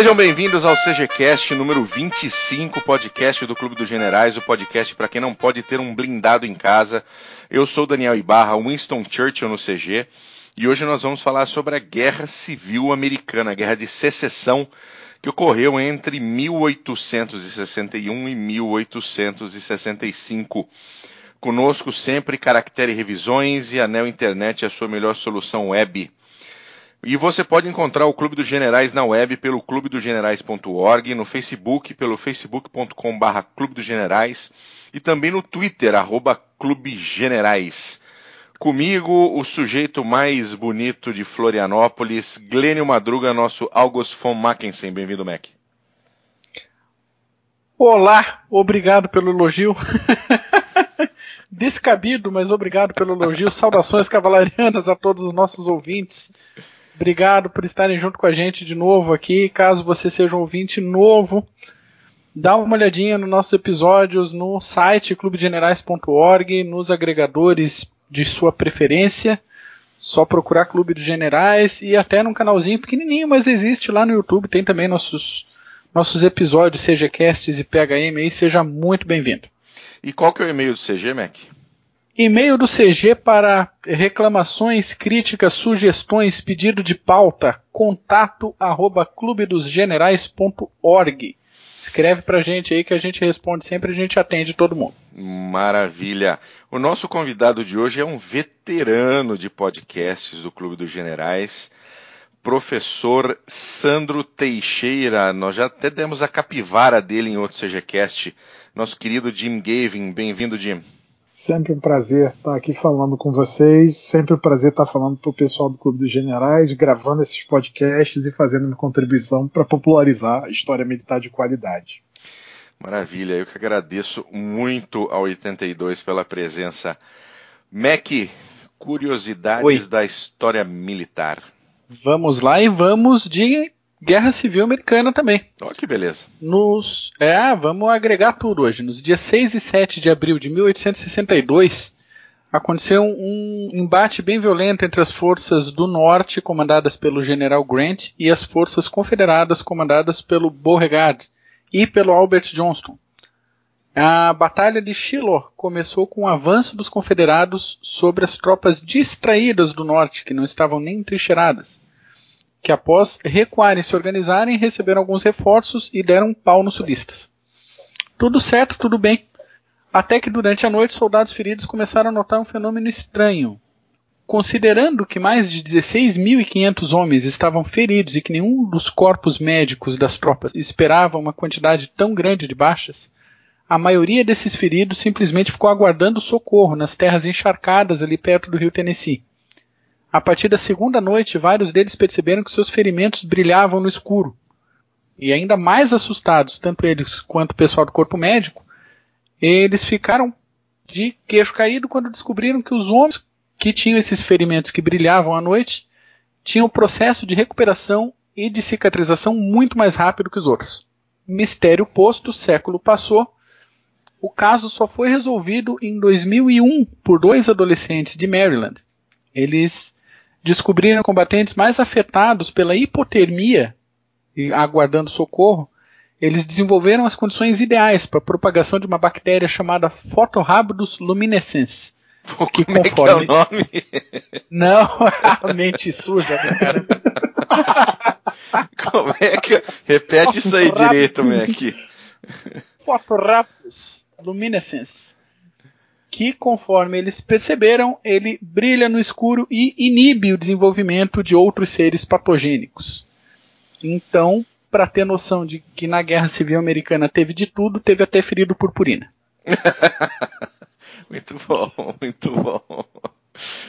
Sejam bem-vindos ao CGCast número 25, podcast do Clube dos Generais, o podcast para quem não pode ter um blindado em casa. Eu sou Daniel Ibarra, Winston Churchill no CG, e hoje nós vamos falar sobre a Guerra Civil Americana, a Guerra de Secessão, que ocorreu entre 1861 e 1865. Conosco sempre Caractere Revisões e Anel Internet, a sua melhor solução web. E você pode encontrar o Clube dos Generais na web pelo clubedogenerais.org, no Facebook pelo facebook.com.br Clube dos Generais e também no Twitter, arroba Clube Generais. Comigo, o sujeito mais bonito de Florianópolis, Glênio Madruga, nosso August von Mackensen. Bem-vindo, Mac. Olá, obrigado pelo elogio. Descabido, mas obrigado pelo elogio. Saudações cavalarianas a todos os nossos ouvintes. Obrigado por estarem junto com a gente de novo aqui. Caso você seja um ouvinte novo, dá uma olhadinha nos nossos episódios no site clubegenerais.org, nos agregadores de sua preferência. Só procurar Clube dos Generais e até num canalzinho pequenininho, mas existe lá no YouTube. Tem também nossos, nossos episódios, CGCasts e PHM aí. Seja muito bem-vindo. E qual que é o e-mail do CG, Mac? E-mail do CG para reclamações, críticas, sugestões, pedido de pauta, contato arroba clubedosgenerais.org. Escreve pra gente aí que a gente responde sempre, a gente atende todo mundo. Maravilha. O nosso convidado de hoje é um veterano de podcasts do Clube dos Generais, professor Sandro Teixeira. Nós já até demos a capivara dele em outro CGCast. Nosso querido Jim Gavin. Bem-vindo, Jim. Sempre um prazer estar aqui falando com vocês. Sempre um prazer estar falando para o pessoal do Clube dos Generais, gravando esses podcasts e fazendo uma contribuição para popularizar a história militar de qualidade. Maravilha, eu que agradeço muito ao 82 pela presença. Mac, curiosidades Oi. da história militar. Vamos lá e vamos de Guerra Civil Americana também. Olha que beleza. Nos, é, vamos agregar tudo hoje. Nos dias 6 e 7 de abril de 1862, aconteceu um embate bem violento entre as forças do norte, comandadas pelo general Grant, e as forças confederadas, comandadas pelo Beauregard e pelo Albert Johnston. A Batalha de Shiloh começou com o avanço dos confederados sobre as tropas distraídas do norte, que não estavam nem entrincheiradas que após recuarem e se organizarem, receberam alguns reforços e deram um pau nos sudistas. Tudo certo, tudo bem. Até que durante a noite, soldados feridos começaram a notar um fenômeno estranho. Considerando que mais de 16.500 homens estavam feridos e que nenhum dos corpos médicos das tropas esperava uma quantidade tão grande de baixas, a maioria desses feridos simplesmente ficou aguardando socorro nas terras encharcadas ali perto do rio Tennessee. A partir da segunda noite, vários deles perceberam que seus ferimentos brilhavam no escuro. E ainda mais assustados, tanto eles quanto o pessoal do corpo médico, eles ficaram de queixo caído quando descobriram que os homens que tinham esses ferimentos que brilhavam à noite tinham um processo de recuperação e de cicatrização muito mais rápido que os outros. Mistério posto, século passou. O caso só foi resolvido em 2001 por dois adolescentes de Maryland. Eles descobriram combatentes mais afetados pela hipotermia e aguardando socorro, eles desenvolveram as condições ideais para a propagação de uma bactéria chamada Photorhabdus luminescens. Pô, que conforme... é, que é o nome? Não, a mente suja, né, cara. Como é que. Repete isso aí direito, Mac. Photorhabdus luminescens que, conforme eles perceberam, ele brilha no escuro e inibe o desenvolvimento de outros seres patogênicos. Então, para ter noção de que na Guerra Civil Americana teve de tudo, teve até ferido purpurina. muito bom, muito bom.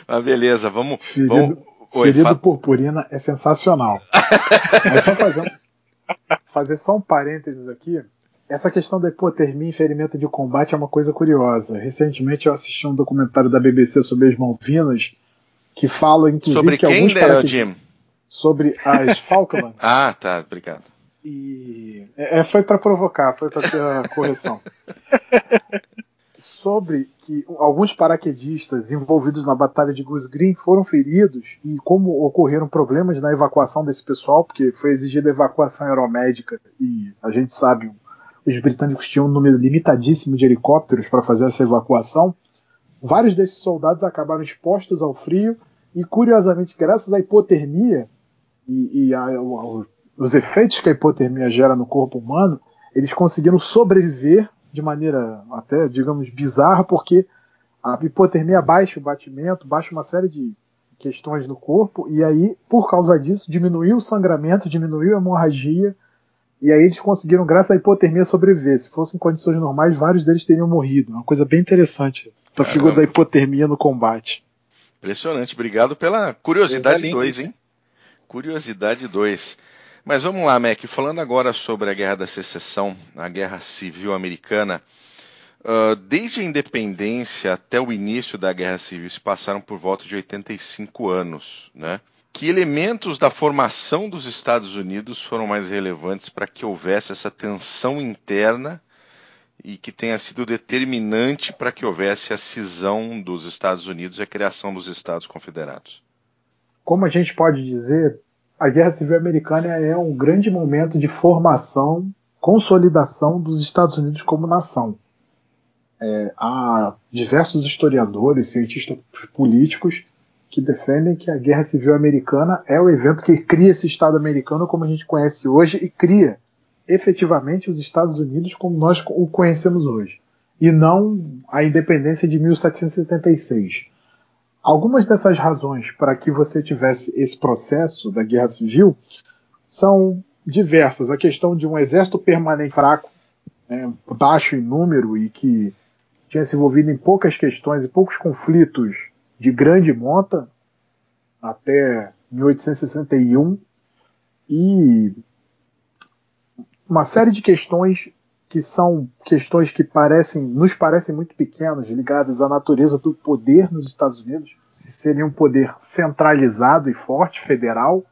Mas beleza, vamos. Ferido, vamos... Oi, ferido fa... purpurina é sensacional. Mas só fazer um, fazer só um parênteses aqui essa questão da hipotermia e ferimento de combate é uma coisa curiosa. Recentemente eu assisti um documentário da BBC sobre as Malvinas que fala, inclusive, sobre que quem, alguns Jim? sobre as Falklands. ah, tá, obrigado. E é, é foi para provocar, foi para ter a correção. sobre que alguns paraquedistas envolvidos na Batalha de Goose Green foram feridos e como ocorreram problemas na evacuação desse pessoal, porque foi exigida evacuação aeromédica e a gente sabe os britânicos tinham um número limitadíssimo de helicópteros para fazer essa evacuação. Vários desses soldados acabaram expostos ao frio e, curiosamente, graças à hipotermia e, e a, os efeitos que a hipotermia gera no corpo humano, eles conseguiram sobreviver de maneira até, digamos, bizarra, porque a hipotermia baixa o batimento, baixa uma série de questões no corpo, e aí, por causa disso, diminuiu o sangramento, diminuiu a hemorragia, e aí eles conseguiram, graças à hipotermia, sobreviver. Se fossem condições normais, vários deles teriam morrido. É uma coisa bem interessante. Essa Caramba. figura da hipotermia no combate. Impressionante. Obrigado pela curiosidade 2, hein? Curiosidade 2. Mas vamos lá, Mac. Falando agora sobre a Guerra da Secessão, a Guerra Civil Americana. Uh, desde a independência até o início da Guerra Civil, se passaram por volta de 85 anos, né? Que elementos da formação dos Estados Unidos foram mais relevantes para que houvesse essa tensão interna e que tenha sido determinante para que houvesse a cisão dos Estados Unidos e a criação dos Estados Confederados? Como a gente pode dizer, a Guerra Civil Americana é um grande momento de formação, consolidação dos Estados Unidos como nação. É, há diversos historiadores, cientistas políticos que defendem que a Guerra Civil Americana é o evento que cria esse Estado americano como a gente conhece hoje e cria efetivamente os Estados Unidos como nós o conhecemos hoje, e não a independência de 1776. Algumas dessas razões para que você tivesse esse processo da guerra civil são diversas. A questão de um exército permanente fraco, né, baixo em número e que tinha se envolvido em poucas questões e poucos conflitos de grande monta até 1861 e uma série de questões que são questões que parecem, nos parecem muito pequenas, ligadas à natureza do poder nos Estados Unidos, se seria um poder centralizado e forte, federal,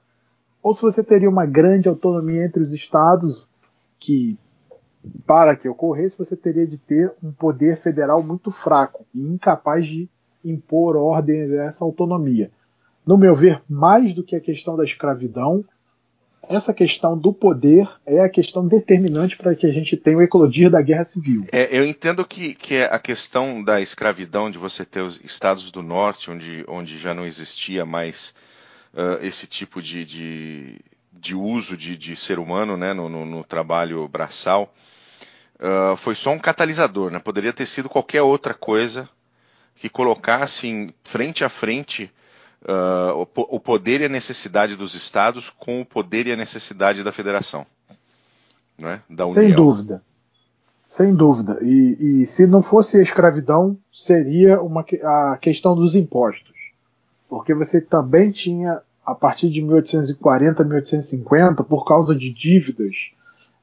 ou se você teria uma grande autonomia entre os estados que, para que ocorresse, você teria de ter um poder federal muito fraco e incapaz de impor ordem a essa autonomia. No meu ver, mais do que a questão da escravidão, essa questão do poder é a questão determinante para que a gente tenha o eclodir da guerra civil. É, eu entendo que, que a questão da escravidão, de você ter os estados do norte, onde, onde já não existia mais uh, esse tipo de, de, de uso de, de, ser humano né, no, no, no trabalho braçal, uh, foi só um catalisador. Né? Poderia ter sido qualquer outra coisa que colocasse em frente a frente uh, o, o, poder e a necessidade dos estados com o poder e a necessidade da federação, né? da União. Sem dúvida. Sem dúvida. E, e se não fosse a escravidão, seria uma, a questão dos impostos. Porque você também tinha, a partir de 1840, 1850, por causa de dívidas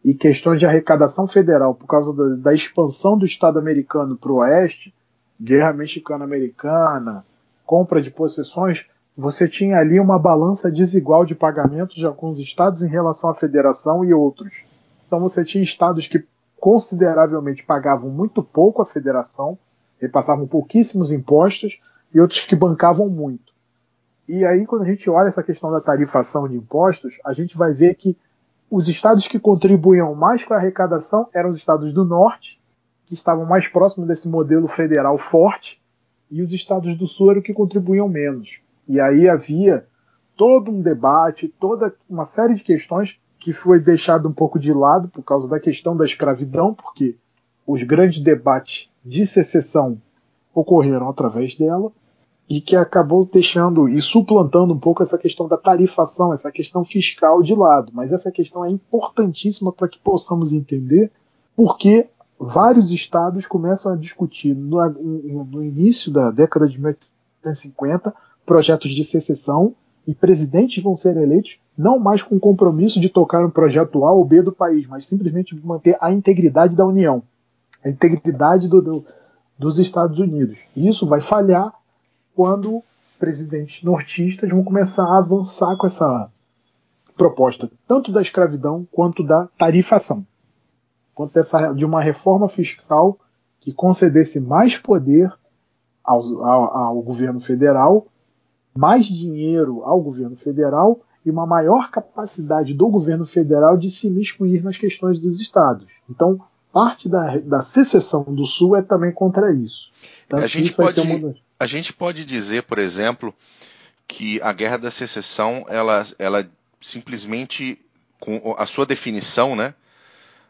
e questões de arrecadação federal, por causa da, da expansão do Estado americano para o oeste, guerra mexicana-americana, compra de possessões, você tinha ali uma balança desigual de pagamento de alguns estados em relação à federação e outros. Então você tinha estados que consideravelmente pagavam muito pouco à federação, repassavam pouquíssimos impostos, e outros que bancavam muito. E aí, quando a gente olha essa questão da tarifação de impostos, a gente vai ver que os estados que contribuíam mais com a arrecadação eram os estados do norte, que estavam mais próximos desse modelo federal forte, e os estados do sul eram que contribuíam menos. E aí havia todo um debate, toda uma série de questões que foi deixado um pouco de lado por causa da questão da escravidão, porque os grandes debates de secessão ocorreram através dela e que acabou deixando e suplantando um pouco essa questão da tarifação, essa questão fiscal de lado. Mas essa questão é importantíssima para que possamos entender por que vários estados começam a discutir no, no início da década de 1850 projetos de secessão e presidentes vão ser eleitos não mais com o compromisso de tocar um projeto A ou B do país, mas simplesmente manter a integridade da União, a integridade do, do, dos Estados Unidos. E isso vai falhar quando presidentes nortistas vão começar a avançar com essa proposta, tanto da escravidão quanto da tarifação quanto dessa, de uma reforma fiscal que concedesse mais poder ao, ao, ao governo federal, mais dinheiro ao governo federal e uma maior capacidade do governo federal de se miscuir nas questões dos estados. Então, parte da, da secessão do Sul é também contra isso. Tanto a, gente pode, uma... a gente pode dizer, por exemplo, que a Guerra da Secessão, ela, ela simplesmente, com a sua definição, né,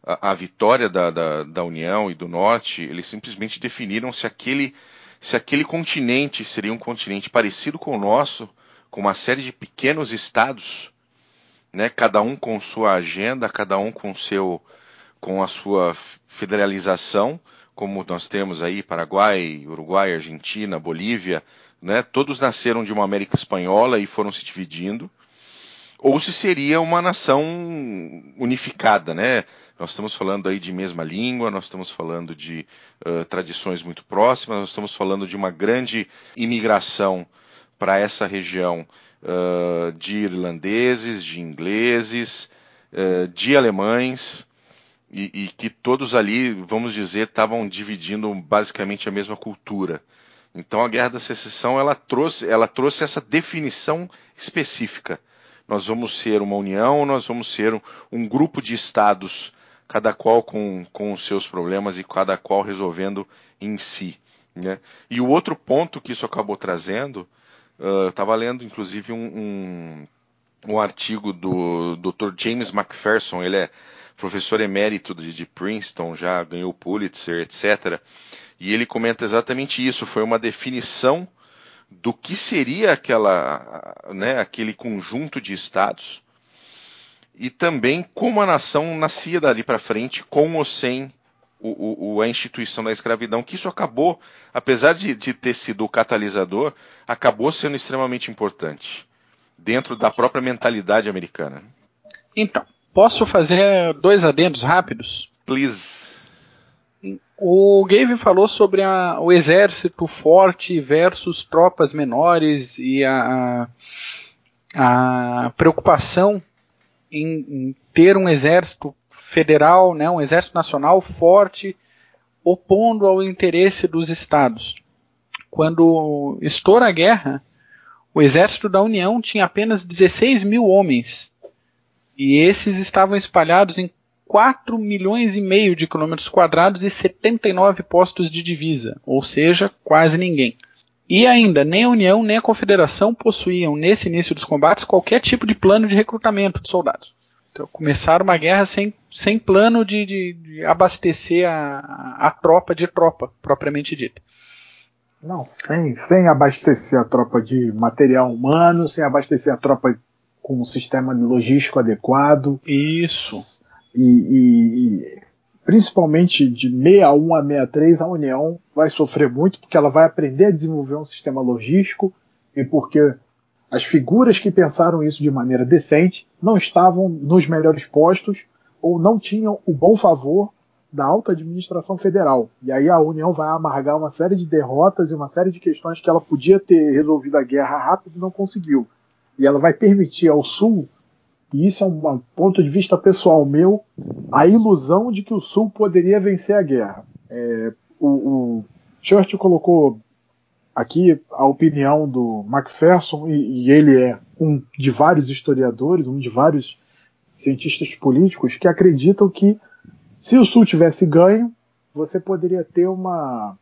a, a vitória da, da, da, União e do Norte, eles simplesmente definiram se aquele, se aquele continente seria um continente parecido com o nosso, com uma série de pequenos estados, né, cada um com sua agenda, cada um com seu com a sua federalização, como nós temos aí Paraguai, Uruguai, Argentina, Bolívia, né, todos nasceram de uma América espanhola e foram se dividindo, ou se seria uma nação unificada, né? Nós estamos falando aí de mesma língua, nós estamos falando de uh, tradições muito próximas, nós estamos falando de uma grande imigração para essa região uh, de irlandeses, de ingleses, uh, de alemães, e, e, que todos ali, vamos dizer, estavam dividindo basicamente a mesma cultura. Então a Guerra da Secessão ela trouxe, ela trouxe essa definição específica. Nós vamos ser uma união, nós vamos ser um, um grupo de estados, cada qual com, com os seus problemas e cada qual resolvendo em si. Né? E o outro ponto que isso acabou trazendo Uh, estava lendo, inclusive, um, um, um, artigo do Dr. James McPherson, ele é professor emérito de, de Princeton, já ganhou Pulitzer, etc. E ele comenta exatamente isso. Foi uma definição do que seria aquela, né, aquele conjunto de estados e também como a nação nascia dali para frente, com ou sem o, o, a instituição da escravidão, que isso acabou, apesar de, de ter sido o catalisador, acabou sendo extremamente importante dentro da própria mentalidade americana. Então, posso fazer dois adendos rápidos? Please. O Gavin falou sobre a, o exército forte versus tropas menores e a, a, a preocupação em, em, ter um exército federal, né, um exército nacional forte, opondo ao interesse dos estados. Quando estoura a guerra, o exército da União tinha apenas 16 mil homens e esses estavam espalhados em 4 milhões e meio de quilômetros quadrados e 79 postos de divisa, ou seja, quase ninguém. E ainda, nem a União nem a Confederação possuíam, nesse início dos combates, qualquer tipo de plano de recrutamento de soldados. Então, começaram uma guerra sem, sem plano de, de, de abastecer a, a tropa de tropa, propriamente dita. Não, sem, sem abastecer a tropa de material humano, sem abastecer a tropa com um sistema logístico adequado. Isso. E, e, principalmente de 61 a 63, a União vai sofrer muito porque ela vai aprender a desenvolver um sistema logístico e porque as figuras que pensaram isso de maneira decente não estavam nos melhores postos ou não tinham o bom favor da alta administração federal. E aí a União vai amargar uma série de derrotas e uma série de questões que ela podia ter resolvido a guerra rápido e não conseguiu. E ela vai permitir ao Sul, e isso é um ponto de vista pessoal meu, a ilusão de que o Sul poderia vencer a guerra. É, o, o colocou aqui a opinião do Macpherson, e, e ele é um de vários historiadores, um de vários cientistas políticos que acreditam que se o Sul tivesse ganho, você poderia ter uma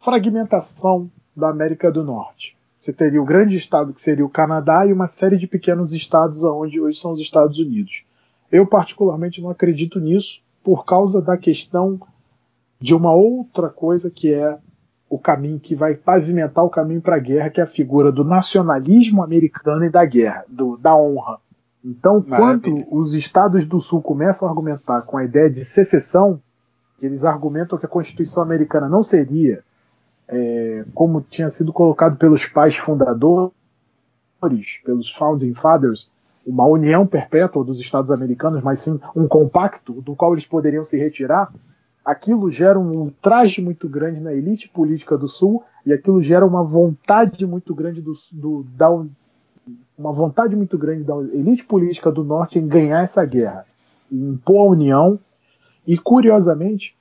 fragmentação da América do Norte. Você teria o grande estado que seria o Canadá e uma série de pequenos estados onde hoje são os Estados Unidos. Eu particularmente não acredito nisso por causa da questão de uma outra coisa que é o caminho que vai pavimentar o caminho para a guerra, que é a figura do nacionalismo americano e da guerra, do, da honra. Então, quando os estados do Sul começam a argumentar com a ideia de secessão, eles argumentam que a Constituição americana não seria, é, como tinha sido colocado pelos pais fundadores, pelos Founding Fathers, uma união perpétua dos Estados americanos, mas sim um compacto do qual eles poderiam se retirar, aquilo gera um ultraje muito grande na elite política do Sul e aquilo gera uma vontade muito grande do, do da, uma vontade muito grande da elite política do Norte em ganhar essa guerra, em impor a união e curiosamente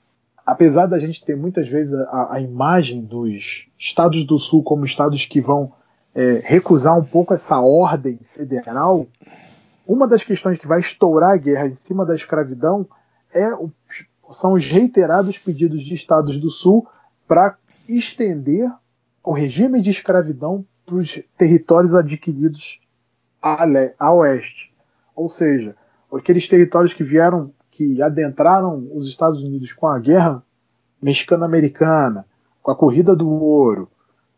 apesar da gente ter muitas vezes a, a imagem dos estados do Sul como estados que vão é, recusar um pouco essa ordem federal, uma das questões que vai estourar a guerra em cima da escravidão é o, são os reiterados pedidos de estados do Sul para estender o regime de escravidão para os territórios adquiridos a, a oeste. Ou seja, aqueles territórios que vieram, que adentraram os Estados Unidos com a guerra mexicano-americana, com a corrida do ouro,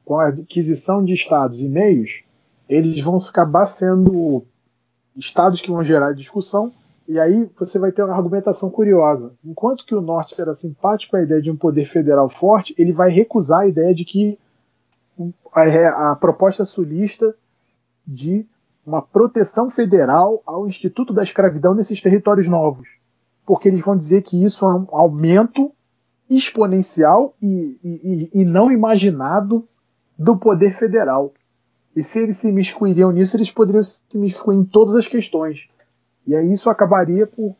com a aquisição de estados e meios, eles vão acabar sendo estados que vão gerar discussão, e aí você vai ter uma argumentação curiosa. Enquanto que o Norte era simpático à ideia de um poder federal forte, ele vai recusar a ideia de que a, a proposta sulista de uma proteção federal ao Instituto da Escravidão nesses territórios novos. Porque eles vão dizer que isso é um aumento exponencial e, e, e não imaginado do poder federal. E se eles se miscuiriam nisso, eles poderiam se miscuir em todas as questões. E aí isso acabaria por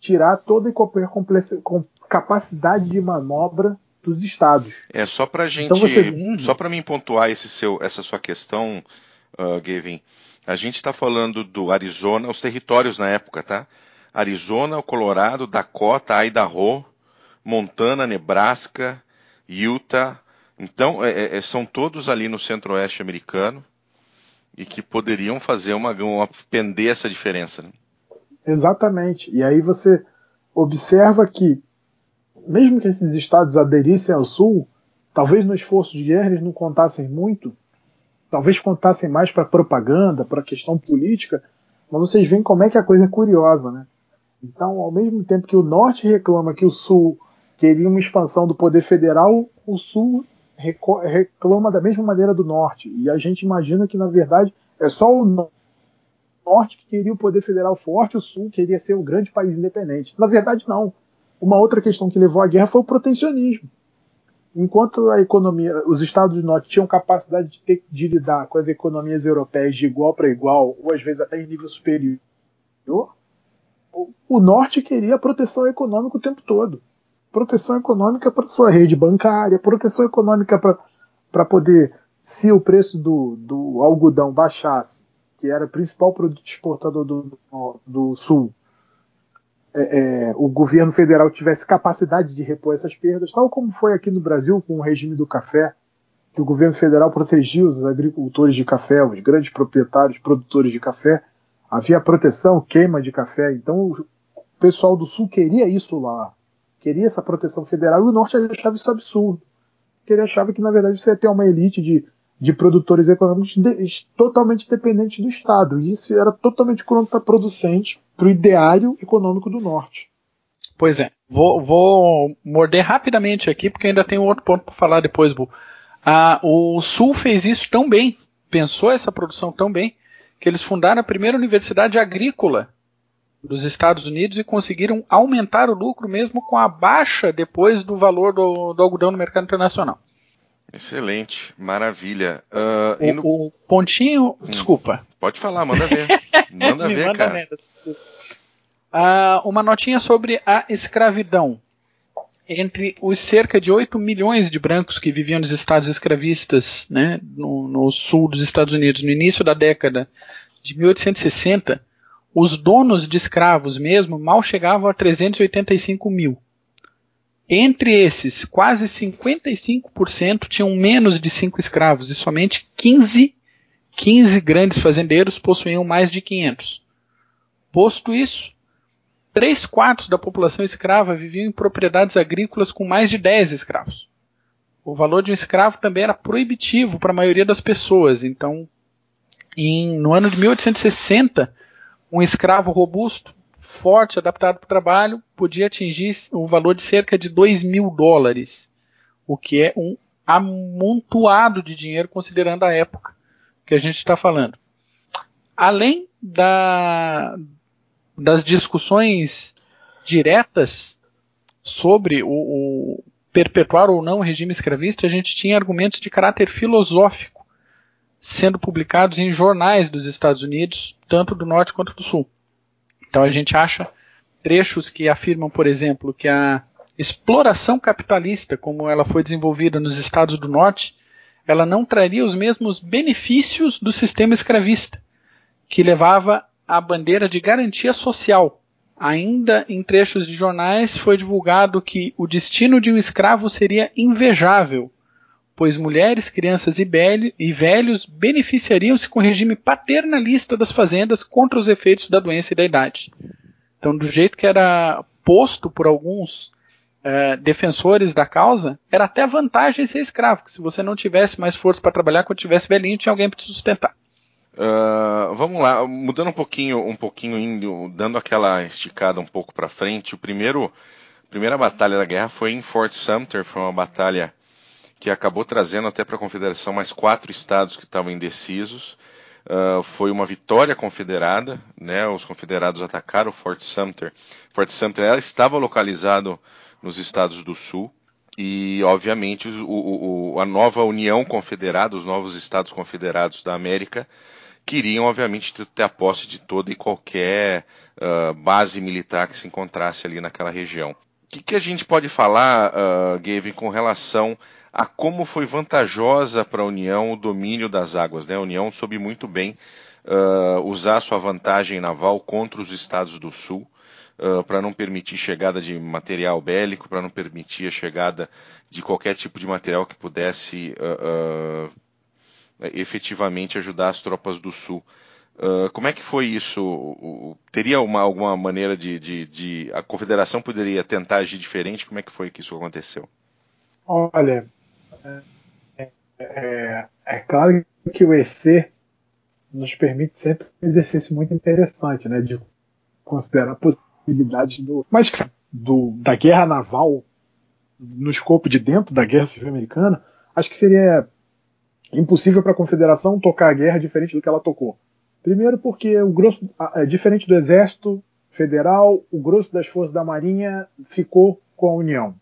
tirar toda e qualquer capacidade de manobra dos estados. É só para gente, então você... só para mim pontuar seu, essa sua questão, uh, Gavin. A gente está falando do Arizona, os territórios na época, tá? Arizona, Colorado, Dakota, Idaho, Montana, Nebraska, Utah. Então, é, é, é, são todos ali no centro-oeste americano e que poderiam fazer uma, uma pender essa diferença. Né? Exatamente. E aí você observa que, mesmo que esses estados aderissem ao Sul, talvez no esforço de guerra eles não contassem muito, talvez contassem mais para propaganda, para questão política, mas vocês veem como é que a coisa é curiosa, né? Então, ao mesmo tempo que o Norte reclama que o Sul queria uma expansão do poder federal, o Sul reclama da mesma maneira do Norte. E a gente imagina que, na verdade, é só o Norte que queria o poder federal forte, o Sul queria ser um grande país independente. Na verdade, não. Uma outra questão que levou à guerra foi o protecionismo. Enquanto a economia, os Estados do Norte tinham capacidade de, ter, de lidar com as economias europeias de igual para igual, ou às vezes até em nível superior, o Norte queria proteção econômica o tempo todo. Proteção econômica para sua rede bancária, proteção econômica para poder, se o preço do, do algodão baixasse, que era o principal produto exportador do, do, Sul, é, é, o governo federal tivesse capacidade de repor essas perdas, tal como foi aqui no Brasil com o regime do café, que o governo federal protegia os agricultores de café, os grandes proprietários, produtores de café, havia proteção, queima de café, então o pessoal do Sul queria isso lá, queria essa proteção federal e o Norte achava isso absurdo, porque ele achava que na verdade você ia ter uma elite de, de produtores econômicos de, totalmente dependentes do Estado, e isso era totalmente contraproducente para o ideário econômico do norte. Pois é, vou, vou, morder rapidamente aqui, porque ainda tem um outro ponto para falar depois, Bu. Ah, o Sul fez isso tão bem, pensou essa produção tão bem, que eles fundaram a primeira universidade agrícola dos Estados Unidos e conseguiram aumentar o lucro mesmo com a baixa depois do valor do, do algodão no mercado internacional. Excelente, maravilha. Uh, o, no... o, pontinho, hum, desculpa. Pode falar, manda ver. Manda ver, manda cara. Uh, uma notinha sobre a escravidão. Entre os cerca de 8 milhões de brancos que viviam nos estados escravistas né, no, no sul dos Estados Unidos no início da década de 1860, os donos de escravos mesmo mal chegavam a 385 mil. Entre esses, quase 55% tinham menos de 5 escravos e somente 15, 15 grandes fazendeiros possuíam mais de 500. Posto isso, Três quartos da população escrava viviam em propriedades agrícolas com mais de 10 escravos. O valor de um escravo também era proibitivo para a maioria das pessoas. Então, em, no ano de 1860, um escravo robusto, forte, adaptado para o trabalho, podia atingir o valor de cerca de 2 mil dólares, o que é um amontoado de dinheiro considerando a época que a gente está falando. Além da, das discussões diretas sobre o, o perpetuar ou não o regime escravista, a gente tinha argumentos de caráter filosófico sendo publicados em jornais dos Estados Unidos, tanto do norte quanto do sul. Então a gente acha trechos que afirmam, por exemplo, que a exploração capitalista, como ela foi desenvolvida nos Estados do Norte, ela não traria os mesmos benefícios do sistema escravista, que levava a bandeira de garantia social. Ainda em trechos de jornais foi divulgado que o destino de um escravo seria invejável, pois mulheres, crianças e, velhos beneficiariam-se com o regime paternalista das fazendas contra os efeitos da doença e da idade. Então, do jeito que era posto por alguns é, defensores da causa, era até vantagem ser escravo, que se você não tivesse mais força para trabalhar, quando tivesse velhinho, tinha alguém para te sustentar. Uh, vamos lá, mudando um pouquinho, um pouquinho indo, dando aquela esticada um pouco para frente. O primeiro, a primeira batalha da guerra foi em Fort Sumter, foi uma batalha que acabou trazendo até para a Confederação mais quatro estados que estavam indecisos. Uh, foi uma vitória confederada, né? Os confederados atacaram Fort Sumter. Fort Sumter ela estava localizado nos estados do Sul e, obviamente, o, o, a nova União Confederada, os novos Estados Confederados da América, queriam, obviamente, ter a posse de toda e qualquer uh, base militar que se encontrasse ali naquela região. O que, que a gente pode falar, uh, Gavin, com relação a como foi vantajosa para a União o domínio das águas? Né? A União soube muito bem uh, usar sua vantagem naval contra os estados do Sul. Uh, para não permitir chegada de material bélico, para não permitir a chegada de qualquer tipo de material que pudesse uh, uh, efetivamente ajudar as tropas do Sul. como é que foi isso? teria uma, alguma maneira de, de, de, A confederação poderia tentar agir diferente? Como é que foi que isso aconteceu? Olha, é, é, é claro que o EC nos permite sempre um exercício muito interessante, né? De considerar possibilidades do. Mas do, da guerra naval no escopo de dentro da guerra civil americana, acho que seria impossível para a confederação tocar a guerra diferente do que ela tocou. Primeiro porque o grosso, é, diferente do exército federal, o grosso das forças da marinha ficou com a União.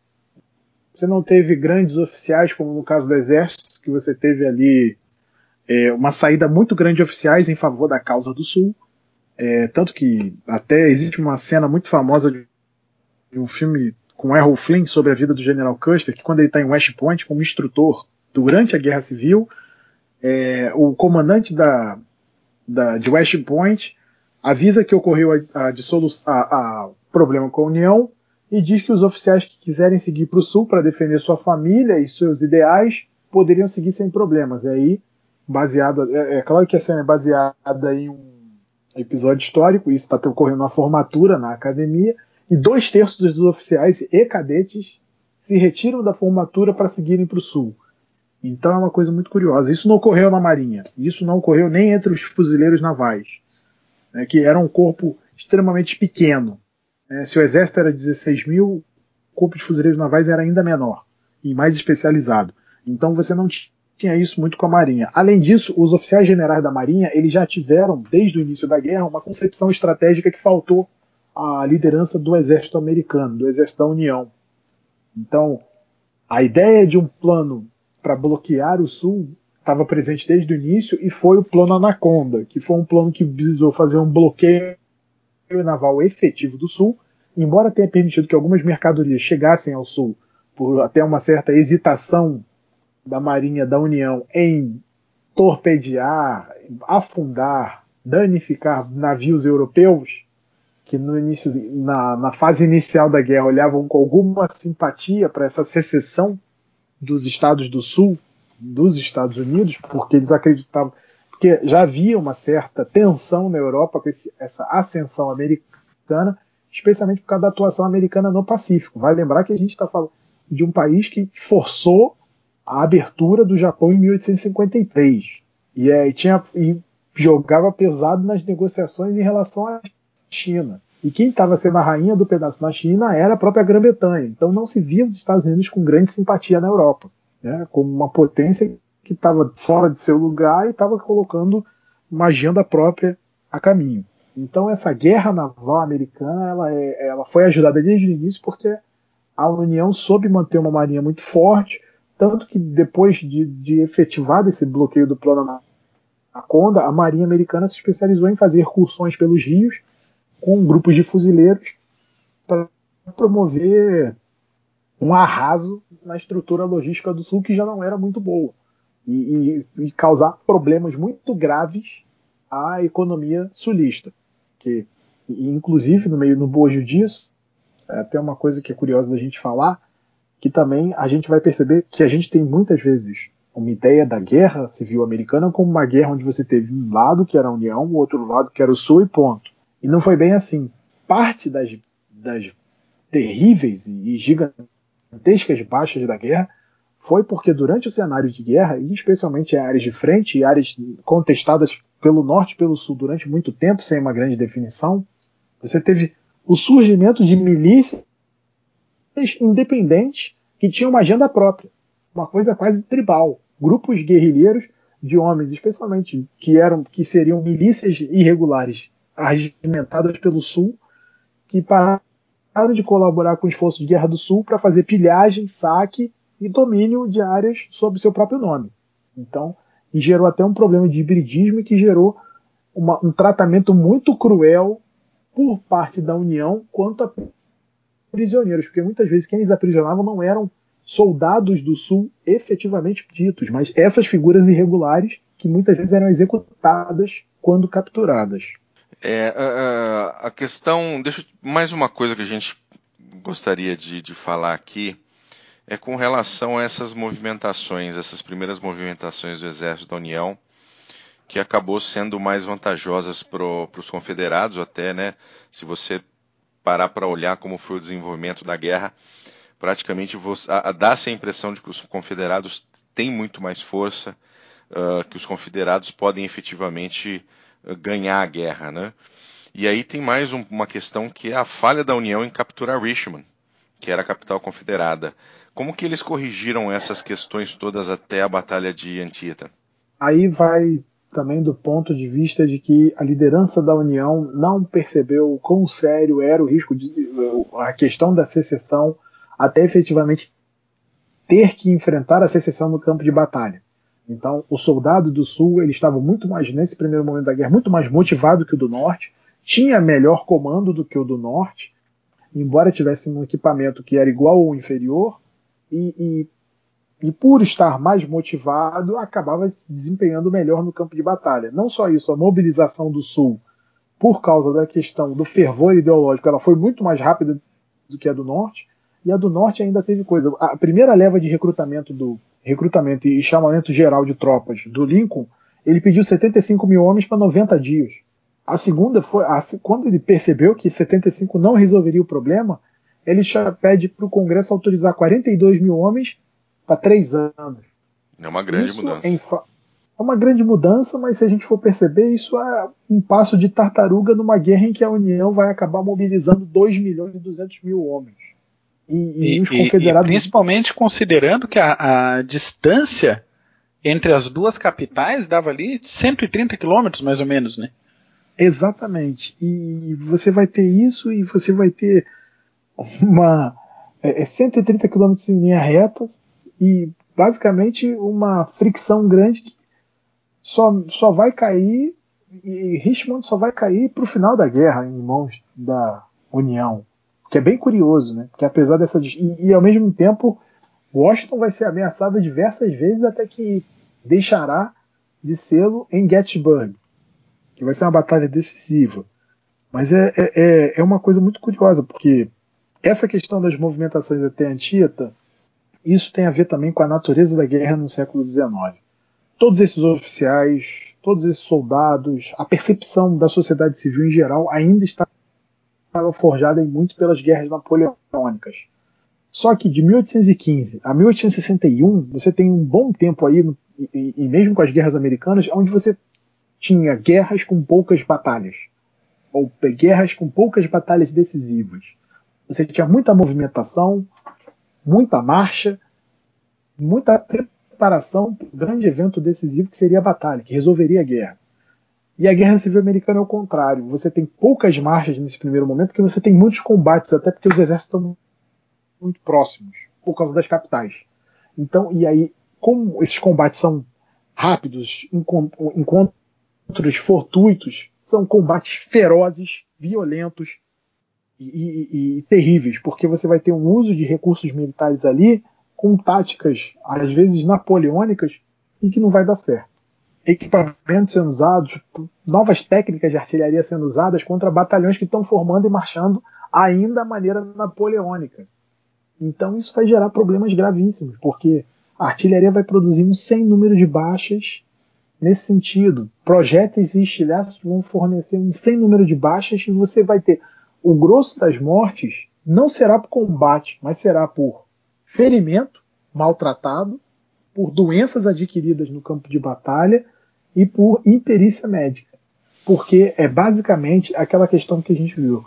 Você não teve grandes oficiais, como no caso do Exército, que você teve ali é, uma saída muito grande de oficiais em favor da causa do Sul. É, tanto que até existe uma cena muito famosa de, de um filme com Errol Flynn sobre a vida do General Custer, que quando ele está em West Point como instrutor durante a Guerra Civil, é, o comandante da, da, de West Point avisa que ocorreu a, a, a, a problema com a União e diz que os oficiais que quiserem seguir para o sul para defender sua família e seus ideais poderiam seguir sem problemas. E aí, baseado, é, é claro que a cena é baseada em um episódio histórico, isso está ocorrendo na formatura na academia, e dois terços dos oficiais e cadetes se retiram da formatura para seguirem para o sul. Então é uma coisa muito curiosa. Isso não ocorreu na Marinha, isso não ocorreu nem entre os fuzileiros navais, né, que era um corpo extremamente pequeno. É, se o exército era 16 mil, o corpo de fuzileiros navais era ainda menor e mais especializado. Então você não tinha isso muito com a Marinha. Além disso, os oficiais generais da Marinha eles já tiveram, desde o início da guerra, uma concepção estratégica que faltou à liderança do exército americano, do exército da União. Então, a ideia de um plano para bloquear o Sul estava presente desde o início e foi o plano Anaconda, que foi um plano que visou fazer um bloqueio naval efetivo do Sul, embora tenha permitido que algumas mercadorias chegassem ao Sul por até uma certa hesitação da Marinha da União em torpedear, afundar, danificar navios europeus, que no início, na, na fase inicial da guerra olhavam com alguma simpatia para essa secessão dos Estados do Sul dos Estados Unidos, porque eles acreditavam porque já havia uma certa tensão na Europa com esse, essa ascensão americana, especialmente por causa da atuação americana no Pacífico. Vai lembrar que a gente está falando de um país que forçou a abertura do Japão em 1853 e, é, e tinha, e jogava pesado nas negociações em relação à China. E quem estava sendo a rainha do pedaço na China era a própria Grã-Bretanha. Então não se via os Estados Unidos com grande simpatia na Europa, né, como uma potência que estava fora de seu lugar e estava colocando uma agenda própria a caminho. Então essa guerra naval americana ela, é, ela foi ajudada desde o início porque a União soube manter uma marinha muito forte, tanto que depois de, de efetivar esse bloqueio do plano Anaconda, a marinha americana se especializou em fazer excursões pelos rios com grupos de fuzileiros para promover um arraso na estrutura logística do Sul que já não era muito boa e, e, e causar problemas muito graves à economia sulista. Que, inclusive, no meio no bojo disso, é até uma coisa que é curiosa da gente falar, que também a gente vai perceber que a gente tem muitas vezes uma ideia da guerra civil americana como uma guerra onde você teve um lado que era a União, o outro lado que era o Sul e ponto. E não foi bem assim. Parte das, das terríveis e gigantescas baixas da guerra foi porque durante o cenário de guerra, e especialmente áreas de frente e áreas contestadas pelo norte e pelo sul durante muito tempo, sem uma grande definição, você teve o surgimento de milícias independentes que tinham uma agenda própria, uma coisa quase tribal, grupos guerrilheiros de homens, especialmente que eram que seriam milícias irregulares, arregimentadas pelo sul, que pararam de colaborar com o esforço de guerra do sul para fazer pilhagem, saque e domínio de áreas sob seu próprio nome. Então, gerou até um problema de hibridismo que gerou uma, um tratamento muito cruel por parte da União quanto a prisioneiros, porque muitas vezes quem eles aprisionavam não eram soldados do Sul efetivamente ditos, mas essas figuras irregulares que muitas vezes eram executadas quando capturadas. É, a, a questão, deixa mais uma coisa que a gente gostaria de, de falar aqui é com relação a essas movimentações, essas primeiras movimentações do Exército da União, que acabou sendo mais vantajosas para os confederados até, né? Se você parar para olhar como foi o desenvolvimento da guerra, praticamente dá-se a impressão de que os confederados têm muito mais força, uh, que os confederados podem efetivamente ganhar a guerra, né? E aí tem mais um, uma questão que é a falha da União em capturar Richmond, que era a capital confederada. Como que eles corrigiram essas questões todas até a Batalha de Antietam? Aí vai também do ponto de vista de que a liderança da União não percebeu o quão sério era o risco de a questão da secessão até efetivamente ter que enfrentar a secessão no campo de batalha. Então, o soldado do Sul ele estava muito mais nesse primeiro momento da guerra muito mais motivado que o do Norte, tinha melhor comando do que o do Norte, embora tivesse um equipamento que era igual ou inferior, e, e, e, por estar mais motivado, acabava se desempenhando melhor no campo de batalha. Não só isso, a mobilização do Sul, por causa da questão do fervor ideológico, ela foi muito mais rápida do que a do Norte, e a do Norte ainda teve coisa. A primeira leva de recrutamento do recrutamento e chamamento geral de tropas do Lincoln, ele pediu 75 mil homens para 90 dias. A segunda foi a, quando ele percebeu que 75 não resolveria o problema, ele já pede para o Congresso autorizar 42 mil homens para três anos. É uma grande isso mudança. É uma grande mudança, mas se a gente for perceber, isso é um passo de tartaruga numa guerra em que a União vai acabar mobilizando 2 milhões e 200 mil homens. E, e, e os confederados. E, principalmente considerando que a, a, distância entre as duas capitais dava ali 130 quilômetros, mais ou menos, né? Exatamente. E você vai ter isso e você vai ter uma é, 130 é km em linha reta e basicamente uma fricção grande que só, só vai cair e Richmond só vai cair para o final da guerra em mãos da União, que é bem curioso, né? Porque apesar dessa e, e ao mesmo tempo Washington vai ser ameaçada diversas vezes até que deixará de sê-lo em Gettysburg, que vai ser uma batalha decisiva. Mas é, é, é, é uma coisa muito curiosa, porque essa questão das movimentações até Antíeta, isso tem a ver também com a natureza da guerra no século XIX. Todos esses oficiais, todos esses soldados, a percepção da sociedade civil em geral ainda estava forjada muito pelas guerras napoleônicas. Só que de 1815 a 1861, você tem um bom tempo aí, e, e mesmo com as guerras americanas, onde você tinha guerras com poucas batalhas, ou guerras com poucas batalhas decisivas. Você tinha muita movimentação, muita marcha, muita preparação para o grande evento decisivo que seria a batalha, que resolveria a guerra. E a Guerra Civil Americana é o contrário. Você tem poucas marchas nesse primeiro momento, porque você tem muitos combates, até porque os exércitos estão muito próximos, por causa das capitais. Então, e aí, como esses combates são rápidos, encontros fortuitos, são combates ferozes, violentos, e, e, e terríveis, porque você vai ter um uso de recursos militares ali com táticas, às vezes napoleônicas, e que não vai dar certo. Equipamentos sendo usados, novas técnicas de artilharia sendo usadas contra batalhões que estão formando e marchando ainda da maneira napoleônica. Então isso vai gerar problemas gravíssimos, porque a artilharia vai produzir um sem número de baixas nesse sentido. Projéteis e estilhaços vão fornecer um sem número de baixas e você vai ter o grosso das mortes não será por combate, mas será por ferimento, maltratado, por doenças adquiridas no campo de batalha e por imperícia médica. Porque é basicamente aquela questão que a gente viu.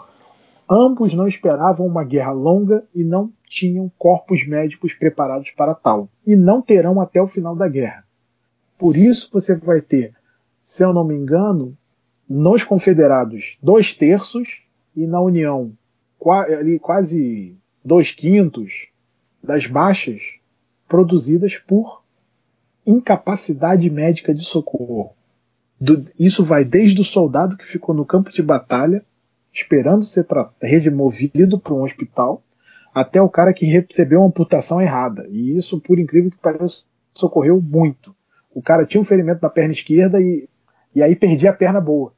Ambos não esperavam uma guerra longa e não tinham corpos médicos preparados para tal. E não terão até o final da guerra. Por isso você vai ter, se eu não me engano, nos confederados dois terços e na União ali quase dois quintos das baixas produzidas por incapacidade médica de socorro. Do, isso vai desde o soldado que ficou no campo de batalha, esperando ser removido para um hospital, até o cara que recebeu uma amputação errada. E isso, por incrível que pareça, socorreu muito. O cara tinha um ferimento na perna esquerda e, e aí perdia a perna boa.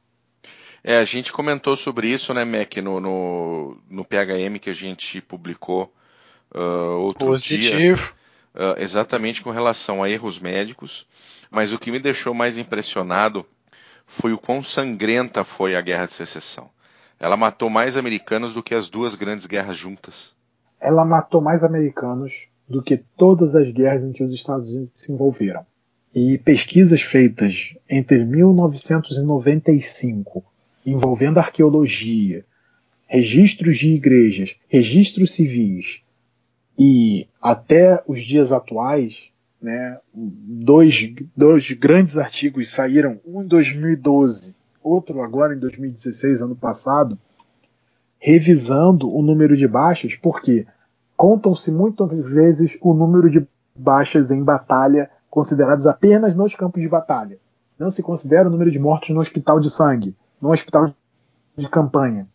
É, a gente comentou sobre isso, né, Mac, no, no, no PHM que a gente publicou uh, outro Positivo. dia. Uh, exatamente com relação a erros médicos. Mas o que me deixou mais impressionado foi o quão sangrenta foi a Guerra de Secessão. Ela matou mais americanos do que as duas grandes guerras juntas. Ela matou mais americanos do que todas as guerras em que os Estados Unidos se envolveram. E pesquisas feitas entre 1995 envolvendo arqueologia, registros de igrejas, registros civis e até os dias atuais, né, dois, dois grandes artigos saíram, um em 2012, outro agora em 2016, ano passado, revisando o número de baixas, porque contam-se muitas vezes o número de baixas em batalha considerados apenas nos campos de batalha. Não se considera o número de mortos no hospital de sangue num hospital de campanha.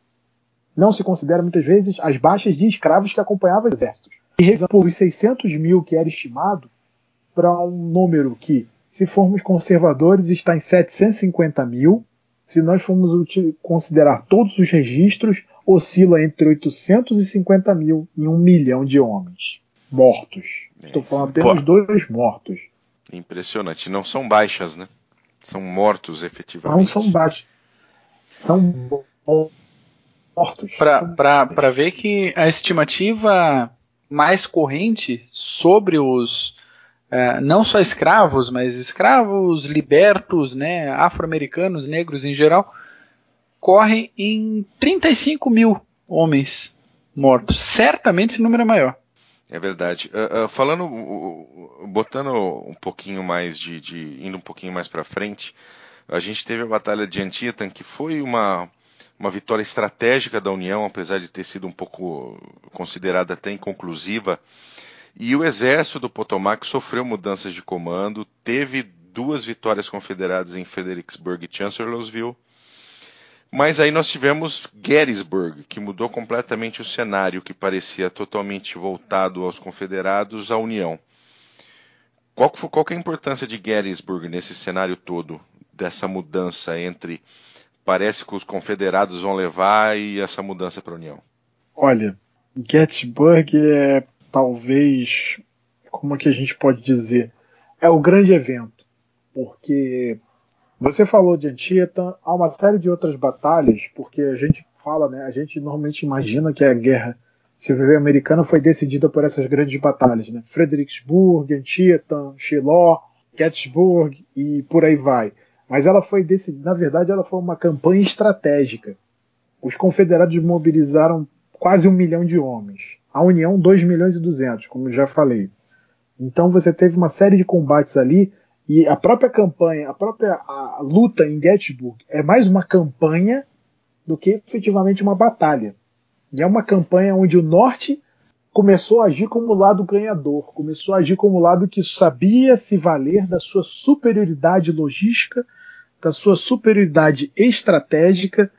Não se considera muitas vezes as baixas de escravos que acompanhavam os exércitos. E por os 600 mil que era estimado para um número que, se formos conservadores, está em 750 mil. Se nós formos considerar todos os registros, oscila entre 850 mil e um milhão de homens mortos. Estou falando apenas Pô. dois mortos. Impressionante. Não são baixas, né? São mortos efetivamente. Não são baixas são mortos. Para ver que a estimativa mais corrente sobre os é, não só escravos, mas escravos libertos, né, afro-americanos, negros em geral, corre em 35 mil homens mortos. Certamente esse número é maior. É verdade. Uh, uh, falando, botando um pouquinho mais de, de, indo um pouquinho mais para frente, a gente teve a Batalha de Antietam, que foi uma, uma vitória estratégica da União, apesar de ter sido um pouco considerada até inconclusiva. E o exército do Potomac sofreu mudanças de comando, teve duas vitórias confederadas em Fredericksburg e Chancellorsville. Mas aí nós tivemos Gettysburg, que mudou completamente o cenário, que parecia totalmente voltado aos confederados, à União. Qual, qual é a importância de Gettysburg nesse cenário todo? dessa mudança entre parece que os confederados vão levar e essa mudança para a União? Olha, Gettysburg é talvez, como que a gente pode dizer, é o grande evento, porque você falou de Antietam, há uma série de outras batalhas, porque a gente fala, né, a gente normalmente imagina que a guerra civil americana foi decidida por essas grandes batalhas, né? Fredericksburg, Antietam, Shiloh, Gettysburg e por aí vai. Mas ela foi decidida, na verdade, ela foi uma campanha estratégica. Os confederados mobilizaram quase um milhão de homens. A União, 2 milhões e 200, como já falei. Então você teve uma série de combates ali e a própria campanha, a própria a luta em Gettysburg é mais uma campanha do que efetivamente uma batalha. E é uma campanha onde o norte começou a agir como lado ganhador, começou a agir como lado que sabia se valer da sua superioridade logística da sua superioridade estratégica,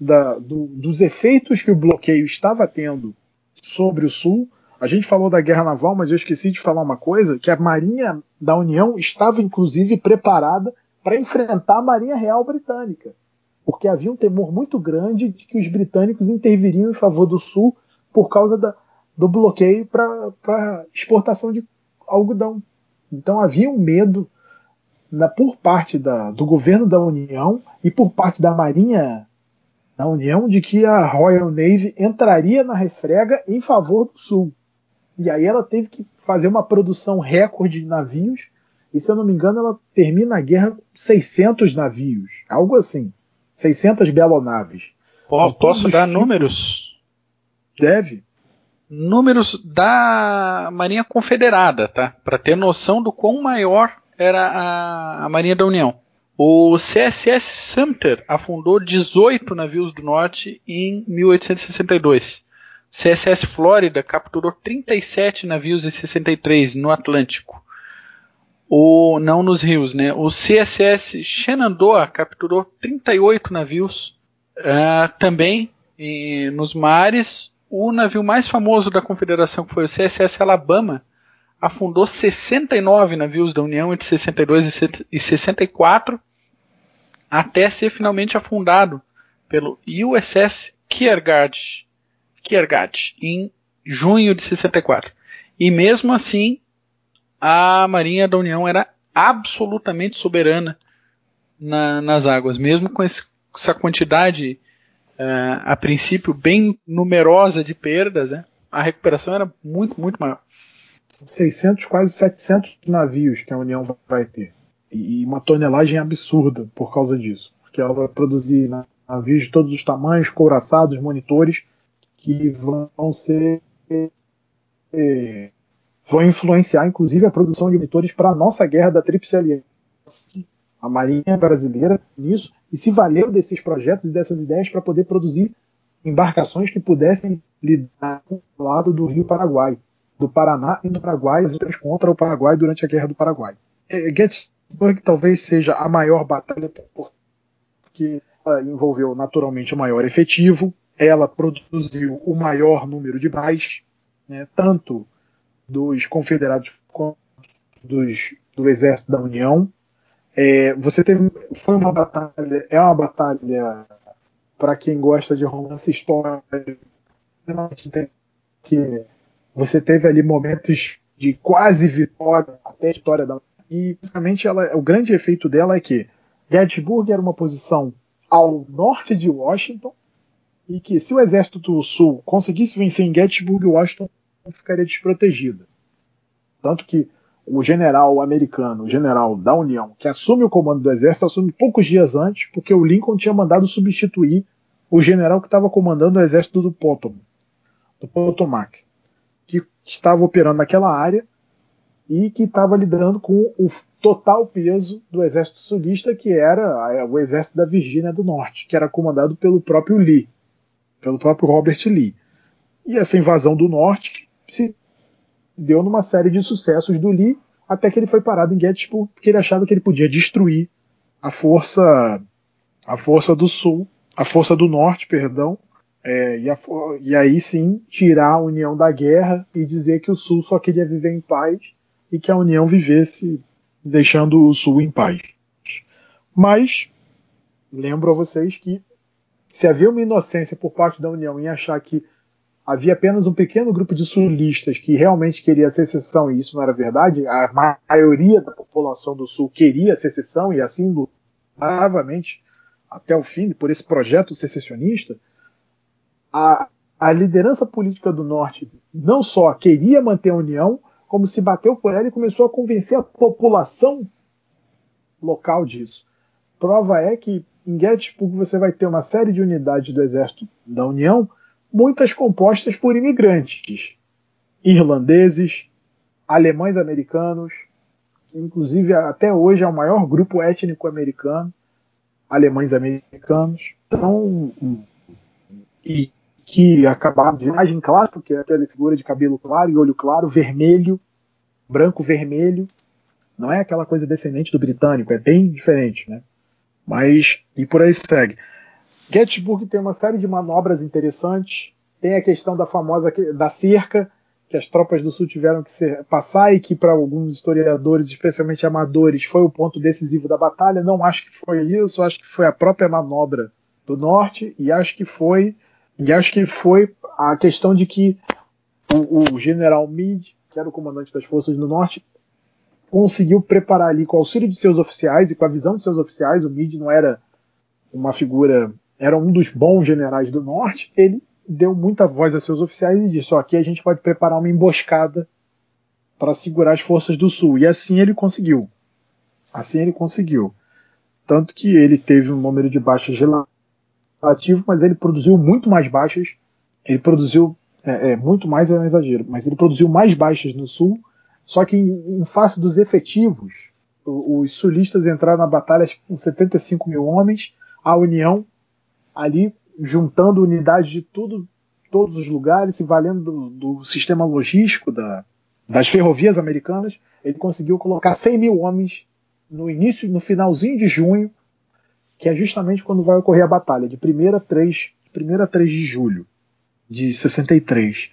da, do, dos efeitos que o bloqueio estava tendo sobre o Sul. A gente falou da guerra naval, mas eu esqueci de falar uma coisa: que a Marinha da União estava inclusive preparada para enfrentar a Marinha Real Britânica, porque havia um temor muito grande de que os britânicos interviriam em favor do Sul por causa da, do bloqueio para exportação de algodão. Então havia um medo na, por parte da, do governo da União e por parte da Marinha da União de que a Royal Navy entraria na refrega em favor do Sul. E aí ela teve que fazer uma produção recorde de navios, e se eu não me engano ela termina a guerra com 600 navios, algo assim, 600 belonaves. Oh, posso dar números? Deve. Números da Marinha Confederada, tá? Para ter noção do quão maior era a, a Marinha da União. O CSS Sumter afundou 18 navios do norte em 1862. CSS Flórida capturou 37 navios em 63 no Atlântico. O, não nos rios, né? O CSS Shenandoah capturou 38 navios uh, também em, nos mares. O navio mais famoso da Confederação, que foi o CSS Alabama, afundou 69 navios da União entre 62 e 64 até ser finalmente afundado pelo USS Kiergaard, Kiergaard em junho de 64. E mesmo assim, a Marinha da União era absolutamente soberana na, nas águas, mesmo com esse, essa quantidade, uh, a princípio, bem numerosa de perdas, né, a recuperação era muito, muito maior. 600, quase 700 navios que a União vai ter e uma tonelagem absurda por causa disso, porque ela vai produzir navios de todos os tamanhos, couraçados, monitores, que vão ser vão influenciar inclusive a produção de monitores para a nossa guerra da Tríplice Aliança. A Marinha brasileira nisso e se valeu desses projetos e dessas ideias para poder produzir embarcações que pudessem lidar com o lado do Rio Paraguai, do Paraná e do Paraguai, outras contra o Paraguai durante a Guerra do Paraguai. É, Gettysburg talvez seja a maior batalha porque envolveu naturalmente o maior efetivo, ela produziu o maior número de baixas, né, tanto dos confederados quanto dos, do exército da União. É, você teve, foi uma batalha, é uma batalha para quem gosta de romance histórico, que você teve ali momentos de quase vitória, até vitória da e basicamente ela, o grande efeito dela é que Gettysburg era uma posição ao norte de Washington e que se o exército do sul conseguisse vencer em Gettysburg, Washington ficaria desprotegida. Tanto que o general americano, o general da União, que assume o comando do exército, assume poucos dias antes, porque o Lincoln tinha mandado substituir o general que estava comandando o exército do Potomac, do Potomac, que estava operando naquela área e que estava lidando com o total peso do exército sulista, que era o exército da Virgínia do Norte, que era comandado pelo próprio Lee, pelo próprio Robert Lee. E essa invasão do Norte se deu numa série de sucessos do Lee, até que ele foi parado em Gettysburg, porque ele achava que ele podia destruir a força a força do Sul, a força do Norte, perdão, é, e, a, e aí sim tirar a União da guerra e dizer que o Sul só queria viver em paz e que a União vivesse deixando o Sul em paz. Mas lembro a vocês que se havia uma inocência por parte da União em achar que havia apenas um pequeno grupo de sulistas que realmente queria secessão e isso não era verdade, a maioria da população do Sul queria secessão e assim novamente até o fim por esse projeto secessionista, a, a liderança política do Norte não só queria manter a União, como se bateu por ela e começou a convencer a população local disso. Prova é que em Gettysburg você vai ter uma série de unidades do Exército da União, muitas compostas por imigrantes, irlandeses, alemães americanos, inclusive até hoje é o maior grupo étnico americano, alemães americanos. Então, e que acabaram de imagem clássica, que é aquela figura de cabelo claro e olho claro, vermelho, branco, vermelho. Não é aquela coisa descendente do britânico, é bem diferente, né? Mas, e por aí segue. Gettysburg tem uma série de manobras interessantes. Tem a questão da famosa da cerca, que as tropas do Sul tiveram que ser, passar e que para alguns historiadores, especialmente amadores, foi o ponto decisivo da batalha. Não acho que foi isso, acho que foi a própria manobra do Norte e acho que foi e acho que foi a questão de que o, o general Meade, que era o comandante das forças do Norte, conseguiu preparar ali com o auxílio de seus oficiais e com a visão de seus oficiais. O Meade não era uma figura, era um dos bons generais do Norte. Ele deu muita voz a seus oficiais e disse: ó, aqui a gente pode preparar uma emboscada para segurar as forças do Sul. E assim ele conseguiu. Assim ele conseguiu. Tanto que ele teve um número de baixas relativo, mas ele produziu muito mais baixas. Ele produziu é, é, muito mais é um exagero, mas ele produziu mais baixas no Sul. Só que em, em face dos efetivos, os sulistas entraram na batalha com 75 mil homens. A União ali juntando unidades de tudo, todos os lugares, se valendo do, do sistema logístico da, das ferrovias americanas, ele conseguiu colocar 100 mil homens no início, no finalzinho de junho, que é justamente quando vai ocorrer a batalha, de 1 a 3, 1 a 3 de julho de 63.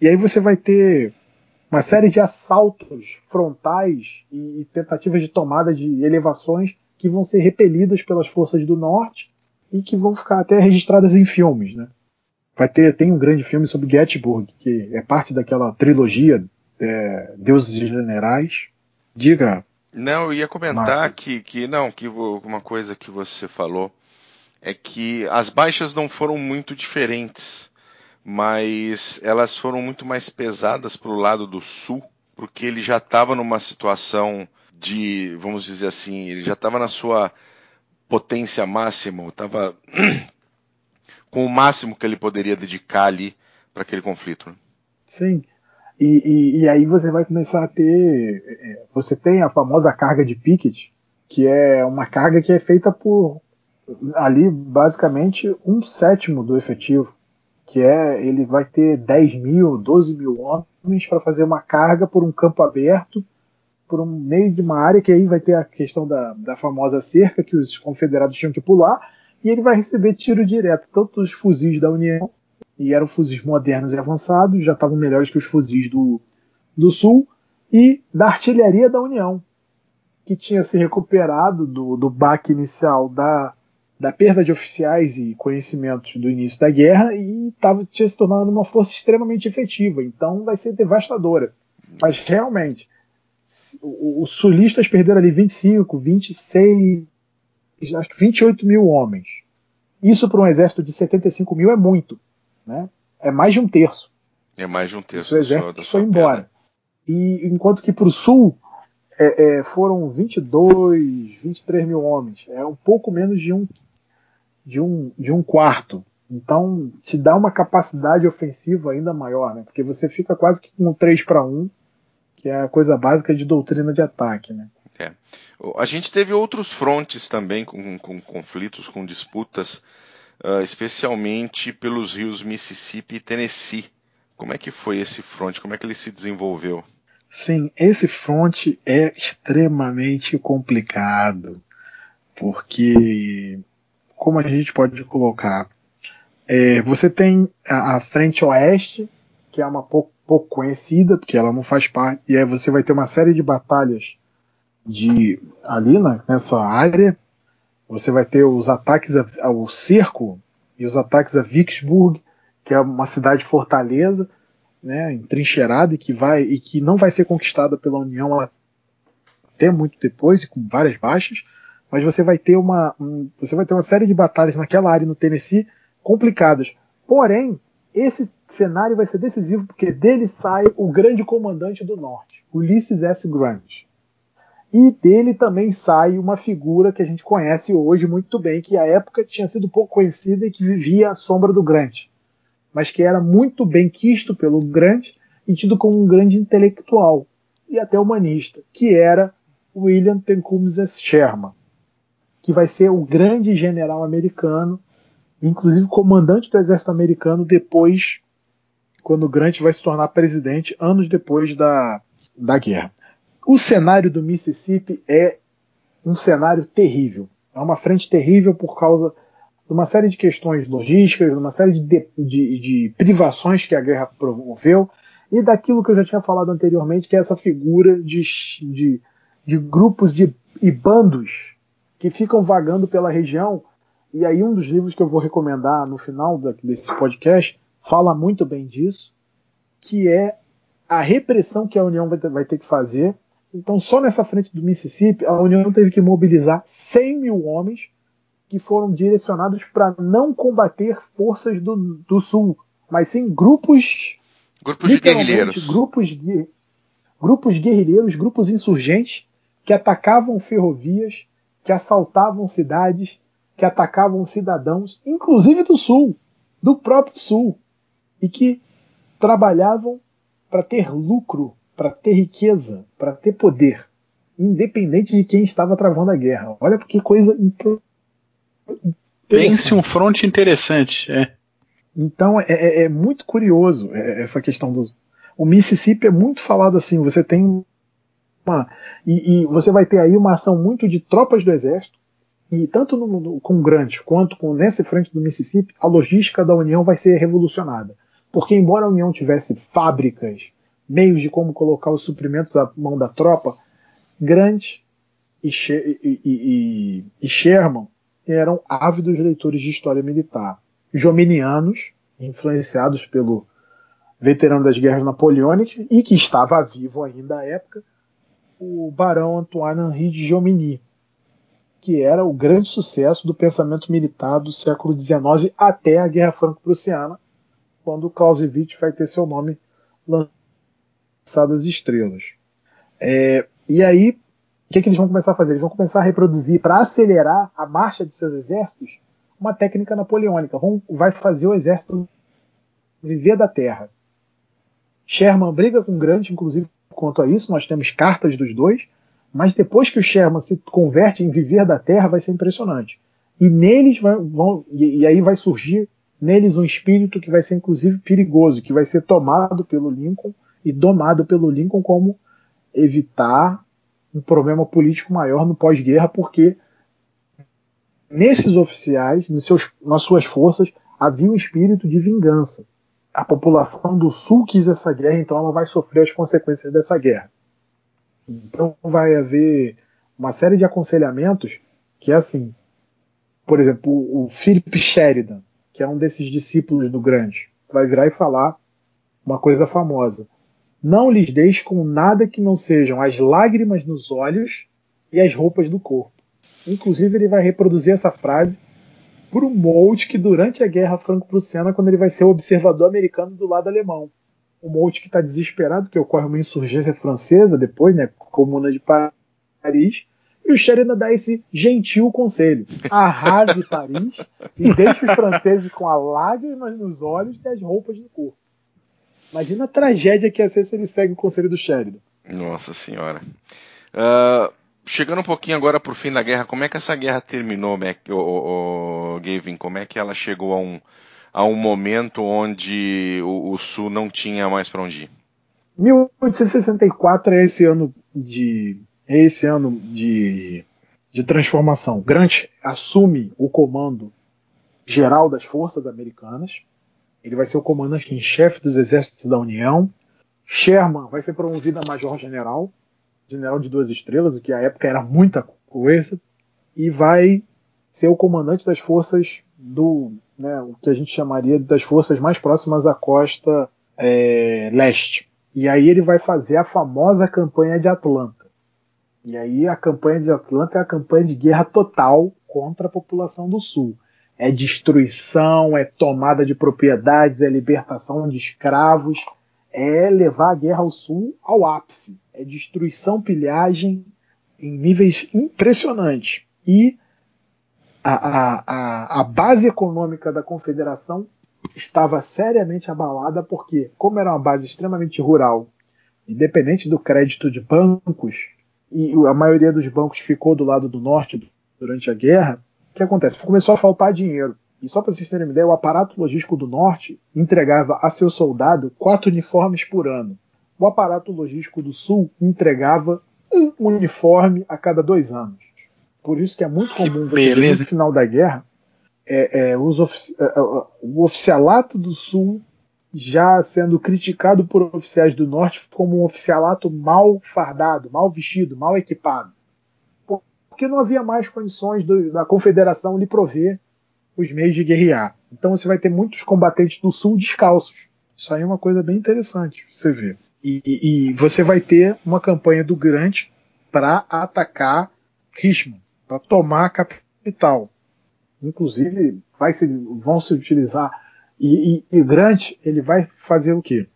E aí você vai ter uma série de assaltos frontais e, e tentativas de tomada de elevações que vão ser repelidas pelas forças do norte e que vão ficar até registradas em filmes, né? Vai ter tem um grande filme sobre Gettysburg que é parte daquela trilogia é, Deuses Generais. Diga. Não, eu ia comentar que, que não que uma coisa que você falou é que as baixas não foram muito diferentes, mas elas foram muito mais pesadas para o lado do sul, porque ele já estava numa situação de, vamos dizer assim, ele já estava na sua potência máxima, estava com o máximo que ele poderia dedicar ali para aquele conflito. Né? Sim. E, e, e, aí você vai começar a ter. É, você tem a famosa carga de Pickett, que é uma carga que é feita por ali basicamente um sétimo do efetivo. Que é ele vai ter 10 mil, 12 mil homens para fazer uma carga por um campo aberto por um meio de uma área que aí vai ter a questão da, da famosa cerca que os confederados tinham que pular, e ele vai receber tiro direto, tanto dos fuzis da União, e eram fuzis modernos e avançados, já estavam melhores que os fuzis do, do Sul, e da artilharia da União, que tinha se recuperado do, do baque inicial da, da perda de oficiais e conhecimentos do início da guerra e tava, tinha se tornado uma força extremamente efetiva. Então vai ser devastadora. Mas realmente, os sulistas perderam ali 25, 26, acho que 28 mil homens. Isso para um exército de 75 mil é muito. Né? É mais de um terço. É mais de um terço. O exército foi embora. E enquanto que para o sul é, é, foram 22, 23 mil homens. É um pouco menos de um, de um, de um quarto. Então te dá uma capacidade ofensiva ainda maior, né? Porque você fica quase que com um 3 para 1 que é a coisa básica de doutrina de ataque, né? É. A gente teve outros frontes também com, com conflitos, com disputas, uh, especialmente pelos rios Mississippi e Tennessee. Como é que foi esse fronte? Como é que ele se desenvolveu? Sim, esse fronte é extremamente complicado, porque como a gente pode colocar, é, você tem a, a frente oeste, que é uma pouco pouco conhecida, porque ela não faz parte, e aí você vai ter uma série de batalhas de ali na, nessa área. Você vai ter os ataques ao cerco e os ataques a Vicksburg, que é uma cidade fortaleza, né, entrincheirada e que vai e que não vai ser conquistada pela União até muito depois e com várias baixas, mas você vai ter uma um, você vai ter uma série de batalhas naquela área no Tennessee complicadas. Porém, esse cenário vai ser decisivo porque dele sai o grande comandante do norte, Ulysses S. Grant. E dele também sai uma figura que a gente conhece hoje muito bem, que à época tinha sido pouco conhecida e que vivia à sombra do Grant, mas que era muito bem quisto pelo Grant e tido como um grande intelectual e até humanista, que era William Tecumseh Sherman, que vai ser o grande general americano, inclusive comandante do exército americano depois quando Grant vai se tornar presidente anos depois da, da guerra. O cenário do Mississippi é um cenário terrível. É uma frente terrível por causa de uma série de questões logísticas, de uma série de, de, de privações que a guerra promoveu, e daquilo que eu já tinha falado anteriormente, que é essa figura de, de, de grupos de, e bandos que ficam vagando pela região. E aí, um dos livros que eu vou recomendar no final desse podcast fala muito bem disso, que é a repressão que a União vai ter, vai ter que fazer. Então, só nessa frente do Mississippi, a União teve que mobilizar 100 mil homens que foram direcionados para não combater forças do, do Sul, mas sim grupos Grupos de guerrilheiros. Grupos, de, grupos guerrilheiros, grupos insurgentes que atacavam ferrovias, que assaltavam cidades, que atacavam cidadãos, inclusive do Sul, do próprio Sul, e que trabalhavam para ter lucro, para ter riqueza, para ter poder, independente de quem estava travando a guerra. Olha que coisa Pense um fronte interessante, é. Então é, é, é muito curioso é, essa questão do. O Mississippi é muito falado assim, você tem uma. E, e, você vai ter aí uma ação muito de tropas do exército, e tanto no, no, com o Grant quanto com nessa frente do Mississippi, a logística da União vai ser revolucionada. Porque embora a União tivesse fábricas, meios de como colocar os suprimentos à mão da tropa, Grant e, e, e, e Sherman eram ávidos leitores de história militar. Jominianos, influenciados pelo veterano das guerras napoleônicas e que estava vivo ainda à época, o barão Antoine Henri de Jomini, que era o grande sucesso do pensamento militar do século XIX até a Guerra Franco-Prussiana, quando Clausewitz vai ter seu nome lançado às estrelas. É, e aí, o que, que eles vão começar a fazer? Eles vão começar a reproduzir, para acelerar a marcha de seus exércitos, uma técnica napoleônica. Vão, vai fazer o exército viver da terra. Sherman briga com Grant, inclusive, quanto a isso. Nós temos cartas dos dois. Mas depois que o Sherman se converte em viver da terra, vai ser impressionante. E neles vai, vão, e, e aí vai surgir neles um espírito que vai ser inclusive perigoso, que vai ser tomado pelo Lincoln e domado pelo Lincoln como evitar um problema político maior no pós-guerra, porque nesses oficiais, nos seus, nas suas forças, havia um espírito de vingança. A população do Sul quis essa guerra, então ela vai sofrer as consequências dessa guerra. Então vai haver uma série de aconselhamentos que é assim. Por exemplo, o Philip Sheridan, que é um desses discípulos do Grande, vai virar e falar uma coisa famosa. Não lhes deixe com nada que não sejam as lágrimas nos olhos e as roupas do corpo. Inclusive, ele vai reproduzir essa frase por um Moltke durante a Guerra Franco-Prussiana, quando ele vai ser o observador americano do lado alemão. O Moltke está desesperado, que ocorre uma insurgência francesa depois, né, comuna de Paris, e o Sheridan dá esse gentil conselho: arrase Paris e deixe os franceses com a lágrimas nos olhos e as roupas no corpo. Imagina a tragédia que ia ser se ele segue o conselho do Sheridan. Nossa Senhora. Uh, chegando um pouquinho agora pro fim da guerra, como é que essa guerra terminou, Mac, o, o, o Gavin? Como é que ela chegou a um, a um momento onde o, o Sul não tinha mais para onde ir? 1864 é esse ano de é esse ano de, de transformação. Grant assume o comando geral das forças americanas. Ele vai ser o comandante em chefe dos exércitos da União. Sherman vai ser promovido a major-general general de duas estrelas, o que à época era muita coisa, e vai ser o comandante das forças do, né, o que a gente chamaria das forças mais próximas à costa é, leste. E aí ele vai fazer a famosa campanha de Atlanta. E aí a campanha de Atlanta é a campanha de guerra total contra a população do Sul. É destruição, é tomada de propriedades, é libertação de escravos, é levar a guerra ao Sul ao ápice é destruição, pilhagem em níveis impressionantes. E a, a, a, base econômica da confederação estava seriamente abalada porque, como era uma base extremamente rural, independente do crédito de bancos, e a maioria dos bancos ficou do lado do norte durante a guerra, que acontece? Começou a faltar dinheiro. E só para vocês terem uma ideia, o aparato logístico do norte entregava a seu soldado quatro uniformes por ano o aparato logístico do Sul entregava um uniforme a cada dois anos. Por isso que é muito comum você ver no final da guerra é, é, ofici é, é, o oficialato do Sul já sendo criticado por oficiais do Norte como um oficialato mal fardado, mal vestido, mal equipado. Porque não havia mais condições do, da Confederação lhe prover os meios de guerrear. Então você vai ter muitos combatentes do Sul descalços. Isso aí é uma coisa bem interessante você ver. E, e, você vai ter uma campanha do Grant para atacar Richmond, para tomar a capital. Inclusive, se, vão se utilizar. E, e, e Grant, ele vai fazer o quê?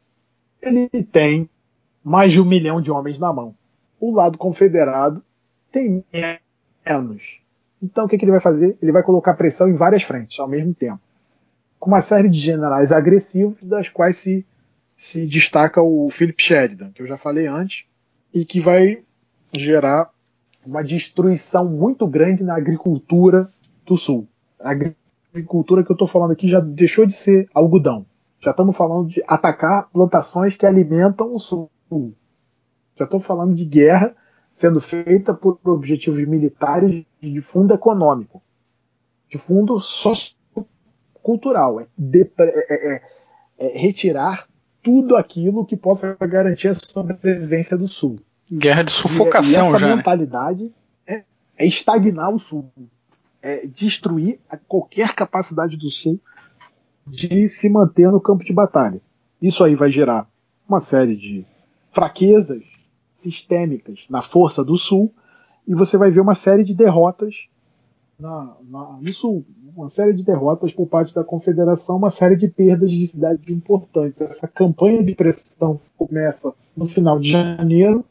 Ele tem mais de um milhão de homens na mão. O lado confederado tem menos. Então, o que, que ele vai fazer? Ele vai colocar pressão em várias frentes ao mesmo tempo. Com uma série de generais agressivos, das quais se, se destaca o Philip Sheridan, que eu já falei antes, e que vai gerar uma destruição muito grande na agricultura do Sul. A agricultura que eu estou falando aqui já deixou de ser algodão. Já estamos falando de atacar plantações que alimentam o Sul. Já estou falando de guerra sendo feita por objetivos militares de fundo econômico, de fundo sociocultural. É, de, é, é, é retirar tudo aquilo que possa garantir a sobrevivência do Sul. Guerra de sufocação e, e essa já. Né? mentalidade né? é, estagnar o Sul é, destruir qualquer capacidade do Sul de se manter no campo de batalha. Isso aí vai gerar uma série de fraquezas sistêmicas na força do Sul e você vai ver uma série de derrotas na, na, no Sul. Uma série de derrotas por parte da Confederação, uma série de perdas de cidades importantes. Essa campanha de pressão começa no final de janeiro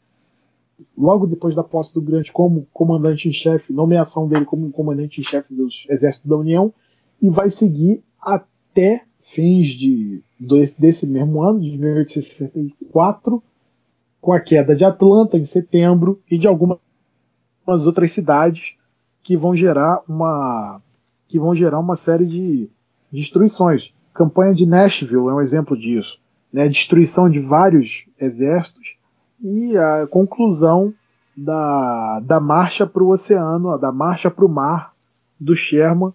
logo depois da posse do Grant como comandante em chefe, nomeação dele como comandante em chefe dos exércitos da União, e vai seguir até fins de, desse mesmo ano, de 1864, com a queda de Atlanta em setembro e de algumas outras cidades que vão gerar uma que vão gerar uma série de destruições. A campanha de Nashville é um exemplo disso, né? Destruição de vários exércitos e a conclusão da, da marcha para o oceano, da marcha para o mar do Sherman,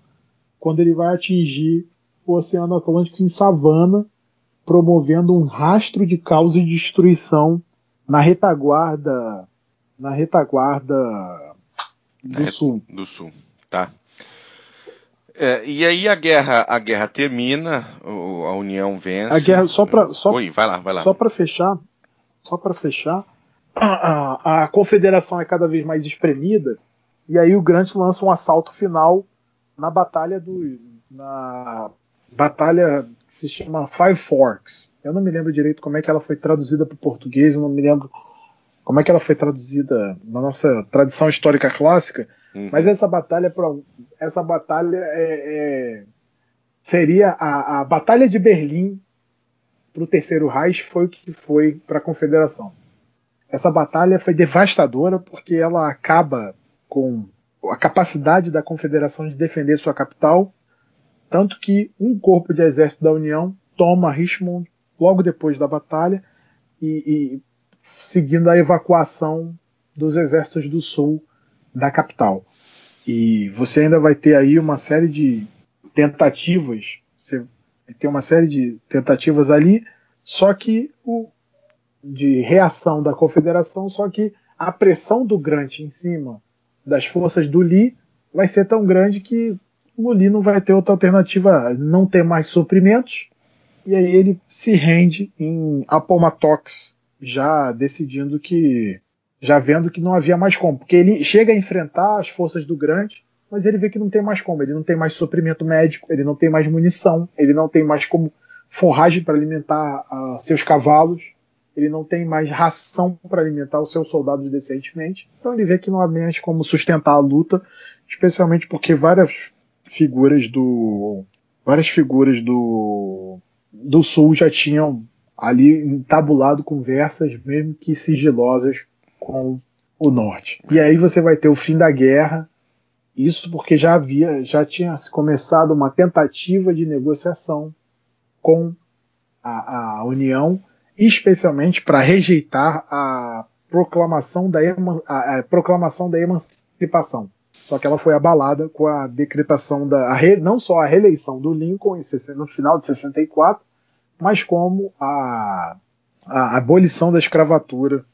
quando ele vai atingir o Oceano Atlântico em Savannah, promovendo um rastro de caos e destruição na retaguarda na retaguarda do na sul. Do sul, tá. É, e aí a guerra a guerra termina, a União vence. A guerra só para só, Oi, vai lá, vai lá. Só para fechar, só para fechar, a, a, a, confederação é cada vez mais espremida, e aí o Grant lança um assalto final na batalha do. na batalha que se chama Five Forks. Eu não me lembro direito como é que ela foi traduzida para o português, eu não me lembro como é que ela foi traduzida na nossa tradição histórica clássica, uhum. mas essa batalha essa batalha é, é, seria a, a batalha de Berlim para o Terceiro Reich foi o que foi para a Confederação. Essa batalha foi devastadora porque ela acaba com a capacidade da Confederação de defender sua capital, tanto que um corpo de exército da União toma Richmond logo depois da batalha e, e seguindo a evacuação dos exércitos do sul da capital. E você ainda vai ter aí uma série de tentativas, você tem uma série de tentativas ali, só que o, de reação da confederação, só que a pressão do Grant em cima das forças do Lee vai ser tão grande que Lee não vai ter outra alternativa, não ter mais suprimentos, e aí ele se rende em Appomattox, já decidindo que, já vendo que não havia mais como, porque ele chega a enfrentar as forças do Grant, mas ele vê que não tem mais como, ele não tem mais suprimento médico, ele não tem mais munição, ele não tem mais como forragem para alimentar uh, seus cavalos, ele não tem mais ração para alimentar os seus soldados decentemente. Então ele vê que não há mais como sustentar a luta, especialmente porque várias figuras do várias figuras do do sul já tinham ali entabulado conversas mesmo que sigilosas com o norte. E aí você vai ter o fim da guerra, isso porque já havia, já tinha começado uma tentativa de negociação com a, a União, especialmente para rejeitar a proclamação da, a, a proclamação da emancipação. Só que ela foi abalada com a decretação da. A re, não só a reeleição do Lincoln no final de 64, mas como a, a abolição da escravatura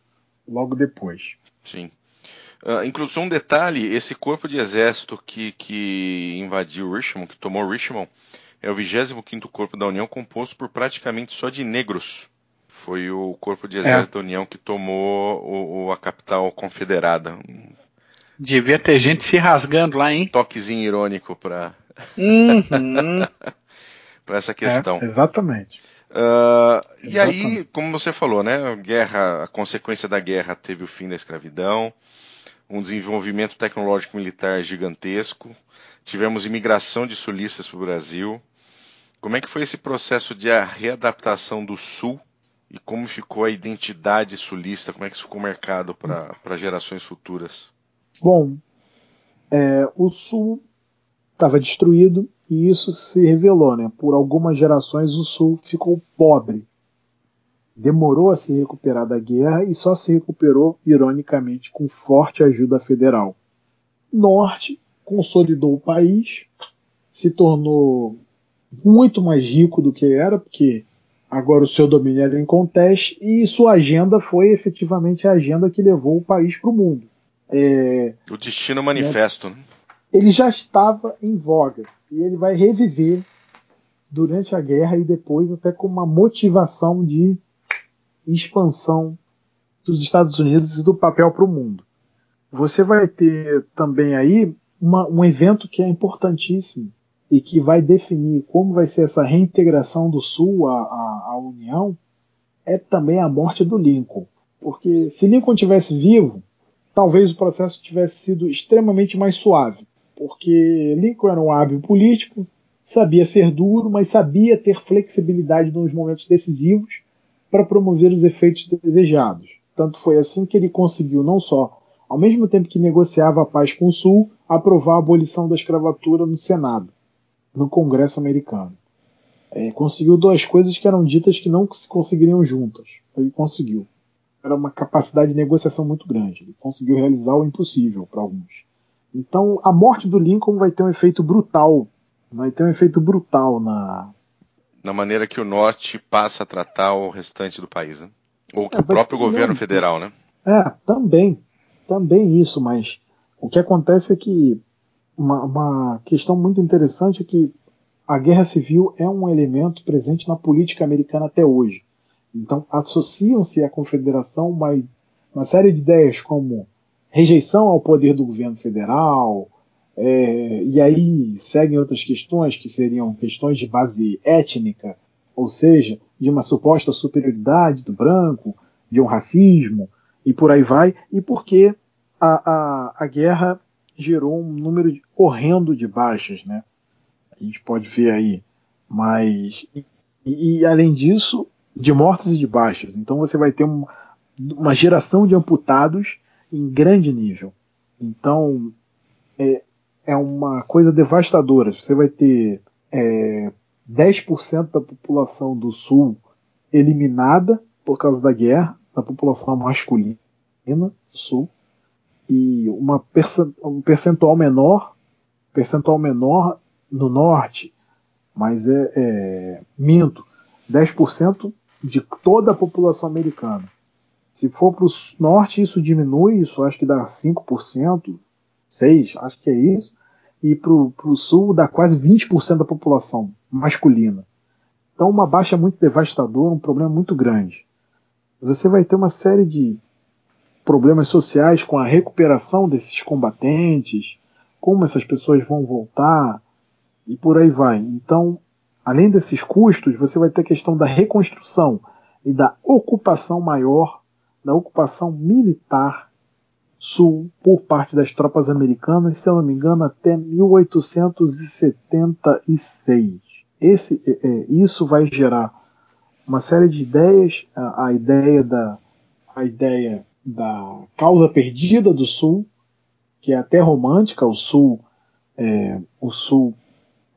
logo depois. Sim. Uh, inclusive, um detalhe: esse corpo de exército que, que invadiu Richmond, que tomou Richmond, é o 25 Corpo da União, composto por praticamente só de negros. Foi o Corpo de Exército é. da União que tomou o, o, a capital confederada. Devia ter gente se rasgando lá, hein? Toquezinho irônico para uhum. para essa questão. É, exatamente. Uh, e aí, como você falou, né, a guerra, a consequência da guerra teve o fim da escravidão, um desenvolvimento tecnológico militar gigantesco, tivemos imigração de sulistas para o Brasil. Como é que foi esse processo de readaptação do Sul e como ficou a identidade sulista? Como é que isso ficou marcado para gerações futuras? Bom, é, o Sul estava destruído e isso se revelou, né? Por algumas gerações o Sul ficou pobre. Demorou a se recuperar da guerra e só se recuperou, ironicamente, com forte ajuda federal. Norte consolidou o país, se tornou muito mais rico do que era, porque agora o seu domínio era em conteste e sua agenda foi efetivamente a agenda que levou o país para o mundo. É, o destino manifesto. Né? ele já estava em voga e ele vai reviver durante a guerra e depois até com uma motivação de expansão dos Estados Unidos e do papel para o mundo. Você vai ter também aí uma, um evento que é importantíssimo e que vai definir como vai ser essa reintegração do Sul à, à, à União é também a morte do Lincoln. Porque se Lincoln tivesse vivo, talvez o processo tivesse sido extremamente mais suave porque Lincoln era um hábil político, sabia ser duro, mas sabia ter flexibilidade nos momentos decisivos para promover os efeitos desejados. Tanto foi assim que ele conseguiu não só, ao mesmo tempo que negociava a paz com o Sul, aprovar a abolição da escravatura no Senado, no Congresso americano. É, conseguiu duas coisas que eram ditas que não se conseguiriam juntas. Ele conseguiu. Era uma capacidade de negociação muito grande. Ele conseguiu realizar o impossível para alguns. Então, a morte do Lincoln vai ter um efeito brutal. Vai ter um efeito brutal na. Na maneira que o Norte passa a tratar o restante do país, né? Ou que é, o próprio governo federal, né? É, também. Também isso, mas o que acontece é que uma, uma questão muito interessante é que a guerra civil é um elemento presente na política americana até hoje. Então, associam-se à confederação uma, uma série de ideias como rejeição ao poder do governo federal, é, e aí seguem outras questões que seriam questões de base étnica, ou seja, de uma suposta superioridade do branco, de um racismo, e por aí vai, e porque a, a, a guerra gerou um número horrendo de baixas, né? A gente pode ver aí, mas e, e além disso, de mortos e de baixas. Então você vai ter um, uma geração de amputados em grande nível. Então, é, é uma coisa devastadora. Você vai ter é, 10% da população do Sul eliminada por causa da guerra, da população masculina do Sul, e uma um percentual menor, percentual menor no Norte, mas é, é minto, 10% de toda a população americana. Se for para o norte, isso diminui, isso acho que dá 5%, 6%, acho que é isso. E para o sul dá quase 20% da população masculina. Então, uma baixa muito devastadora, um problema muito grande. Você vai ter uma série de problemas sociais com a recuperação desses combatentes, como essas pessoas vão voltar e por aí vai. Então, além desses custos, você vai ter a questão da reconstrução e da ocupação maior da ocupação militar sul por parte das tropas americanas, se eu não me engano, até 1876. Esse, é, é, isso vai gerar uma série de ideias, a, a, ideia da a ideia da causa perdida do sul, que é até romântica, o sul é, o sul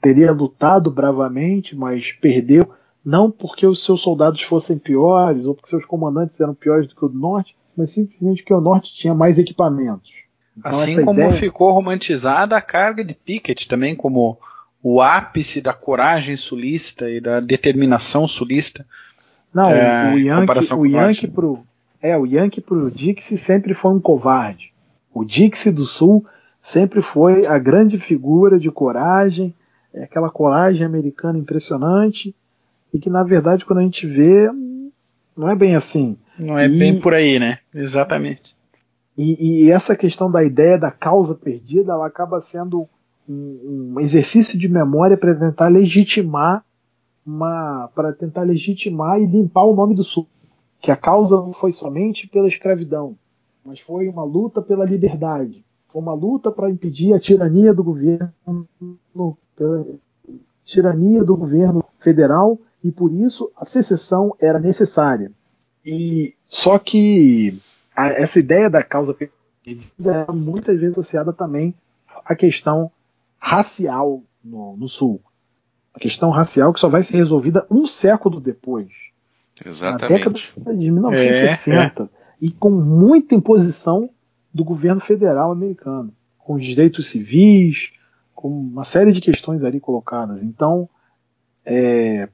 teria lutado bravamente, mas perdeu não porque os seus soldados fossem piores ou porque seus comandantes eram piores do que o do norte, mas simplesmente porque o norte tinha mais equipamentos. Então, assim como ideia... ficou romantizada a carga de Pickett também como o ápice da coragem sulista e da determinação sulista. Não, é, o Yankee, o Yankee pro é, o Yankee pro Dixie sempre foi um covarde. O Dixie do Sul sempre foi a grande figura de coragem, é aquela coragem americana impressionante e que na verdade quando a gente vê não é bem assim. Não é e, bem por aí, né? Exatamente. E, e, essa questão da ideia da causa perdida, ela acaba sendo um, um exercício de memória para tentar legitimar uma, para tentar legitimar e limpar o nome do Sul, que a causa não foi somente pela escravidão, mas foi uma luta pela liberdade, foi uma luta para impedir a tirania do governo, pela tirania do governo federal e por isso a secessão era necessária. E só que a, essa ideia da causa perdida é muitas vezes associada também à questão racial no, no, Sul. A questão racial que só vai ser resolvida um século depois. Exatamente. Na década de 1960. É, é. E com muita imposição do governo federal americano. Com os direitos civis, com uma série de questões ali colocadas. Então, é,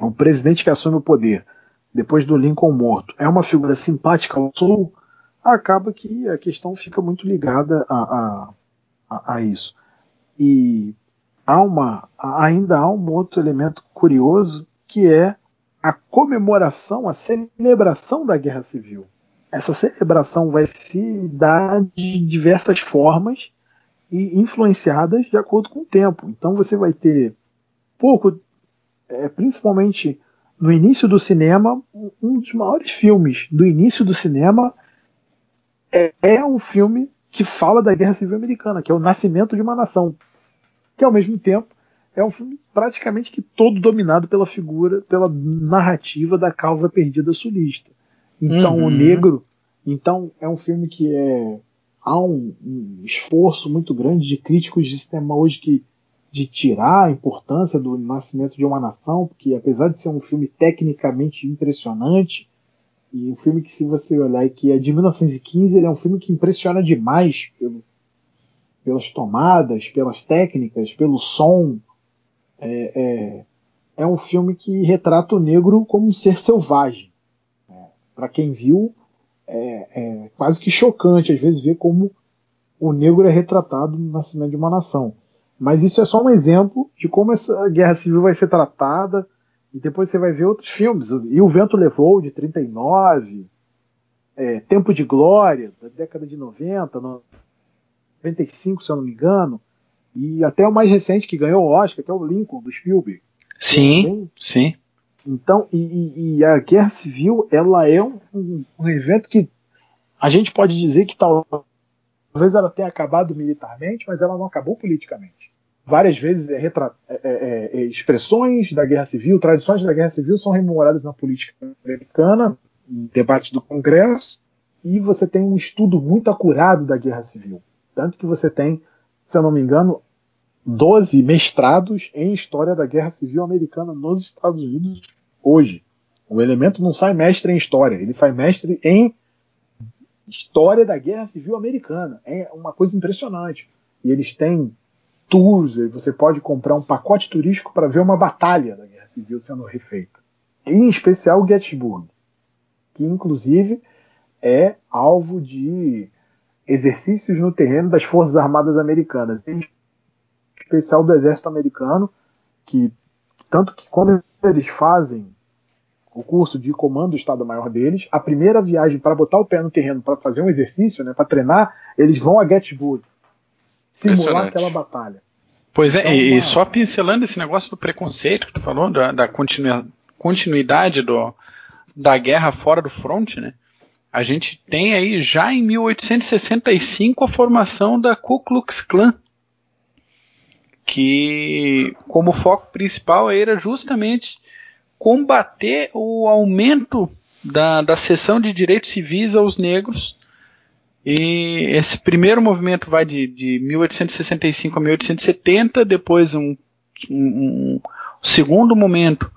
o presidente que assume o poder depois do Lincoln morto, é uma figura simpática ao Sul, acaba que a questão fica muito ligada a, a, a isso. E há uma, ainda há um outro elemento curioso que é a comemoração, a celebração da Guerra Civil. Essa celebração vai se dar de diversas formas e influenciadas de acordo com o tempo. Então você vai ter pouco, é, principalmente no início do cinema, um dos maiores filmes do início do cinema é, é um filme que fala da Guerra Civil Americana, que é o Nascimento de uma Nação, que ao mesmo tempo é um filme praticamente que todo dominado pela figura, pela narrativa da causa perdida sulista. Então uhum. o negro, então é um filme que é há um, um esforço muito grande de críticos de cinema hoje que de tirar a importância do nascimento de uma nação, porque apesar de ser um filme tecnicamente impressionante, e um filme que se você olhar que é de 1915, ele é um filme que impressiona demais pelo, pelas tomadas, pelas técnicas, pelo som. É, é, é, um filme que retrata o negro como um ser selvagem. É, Para quem viu, é, é quase que chocante às vezes ver como o negro é retratado no nascimento de uma nação. Mas isso é só um exemplo de como essa guerra civil vai ser tratada. E depois você vai ver outros filmes. E o Vento Levou, de 39, é, Tempo de Glória, da década de 90, 95, se eu não me engano. E até o mais recente que ganhou o Oscar, que é o Lincoln, do Spielberg. Sim, sim. Então, e, e, a Guerra Civil, ela é um, um, evento que a gente pode dizer que talvez ela tenha acabado militarmente, mas ela não acabou politicamente várias vezes é, é, é, é, expressões da guerra civil, tradições da guerra civil são rememoradas na política americana, em debates do Congresso, e você tem um estudo muito acurado da guerra civil. Tanto que você tem, se eu não me engano, 12 mestrados em história da guerra civil americana nos Estados Unidos hoje. O elemento não sai mestre em história, ele sai mestre em história da guerra civil americana. É uma coisa impressionante. E eles têm tours, você pode comprar um pacote turístico para ver uma batalha da Guerra Civil sendo refeita. Em especial Gettysburg, que inclusive é alvo de exercícios no terreno das Forças Armadas Americanas, em especial do Exército Americano, que tanto que quando eles fazem o curso de comando do Estado-Maior deles, a primeira viagem para botar o pé no terreno para fazer um exercício, né, para treinar, eles vão a Gettysburg simular aquela batalha. Pois é, então, e, uma... só pincelando esse negócio do preconceito que tu falou, da, da continuidade do, da guerra fora do fronte, né? A gente tem aí já em 1865 a formação da Ku Klux Klan, que como foco principal era justamente combater o aumento da, da cessão de direitos civis aos negros. E esse primeiro movimento vai de, de 1865 a 1870, depois um, um, um segundo momento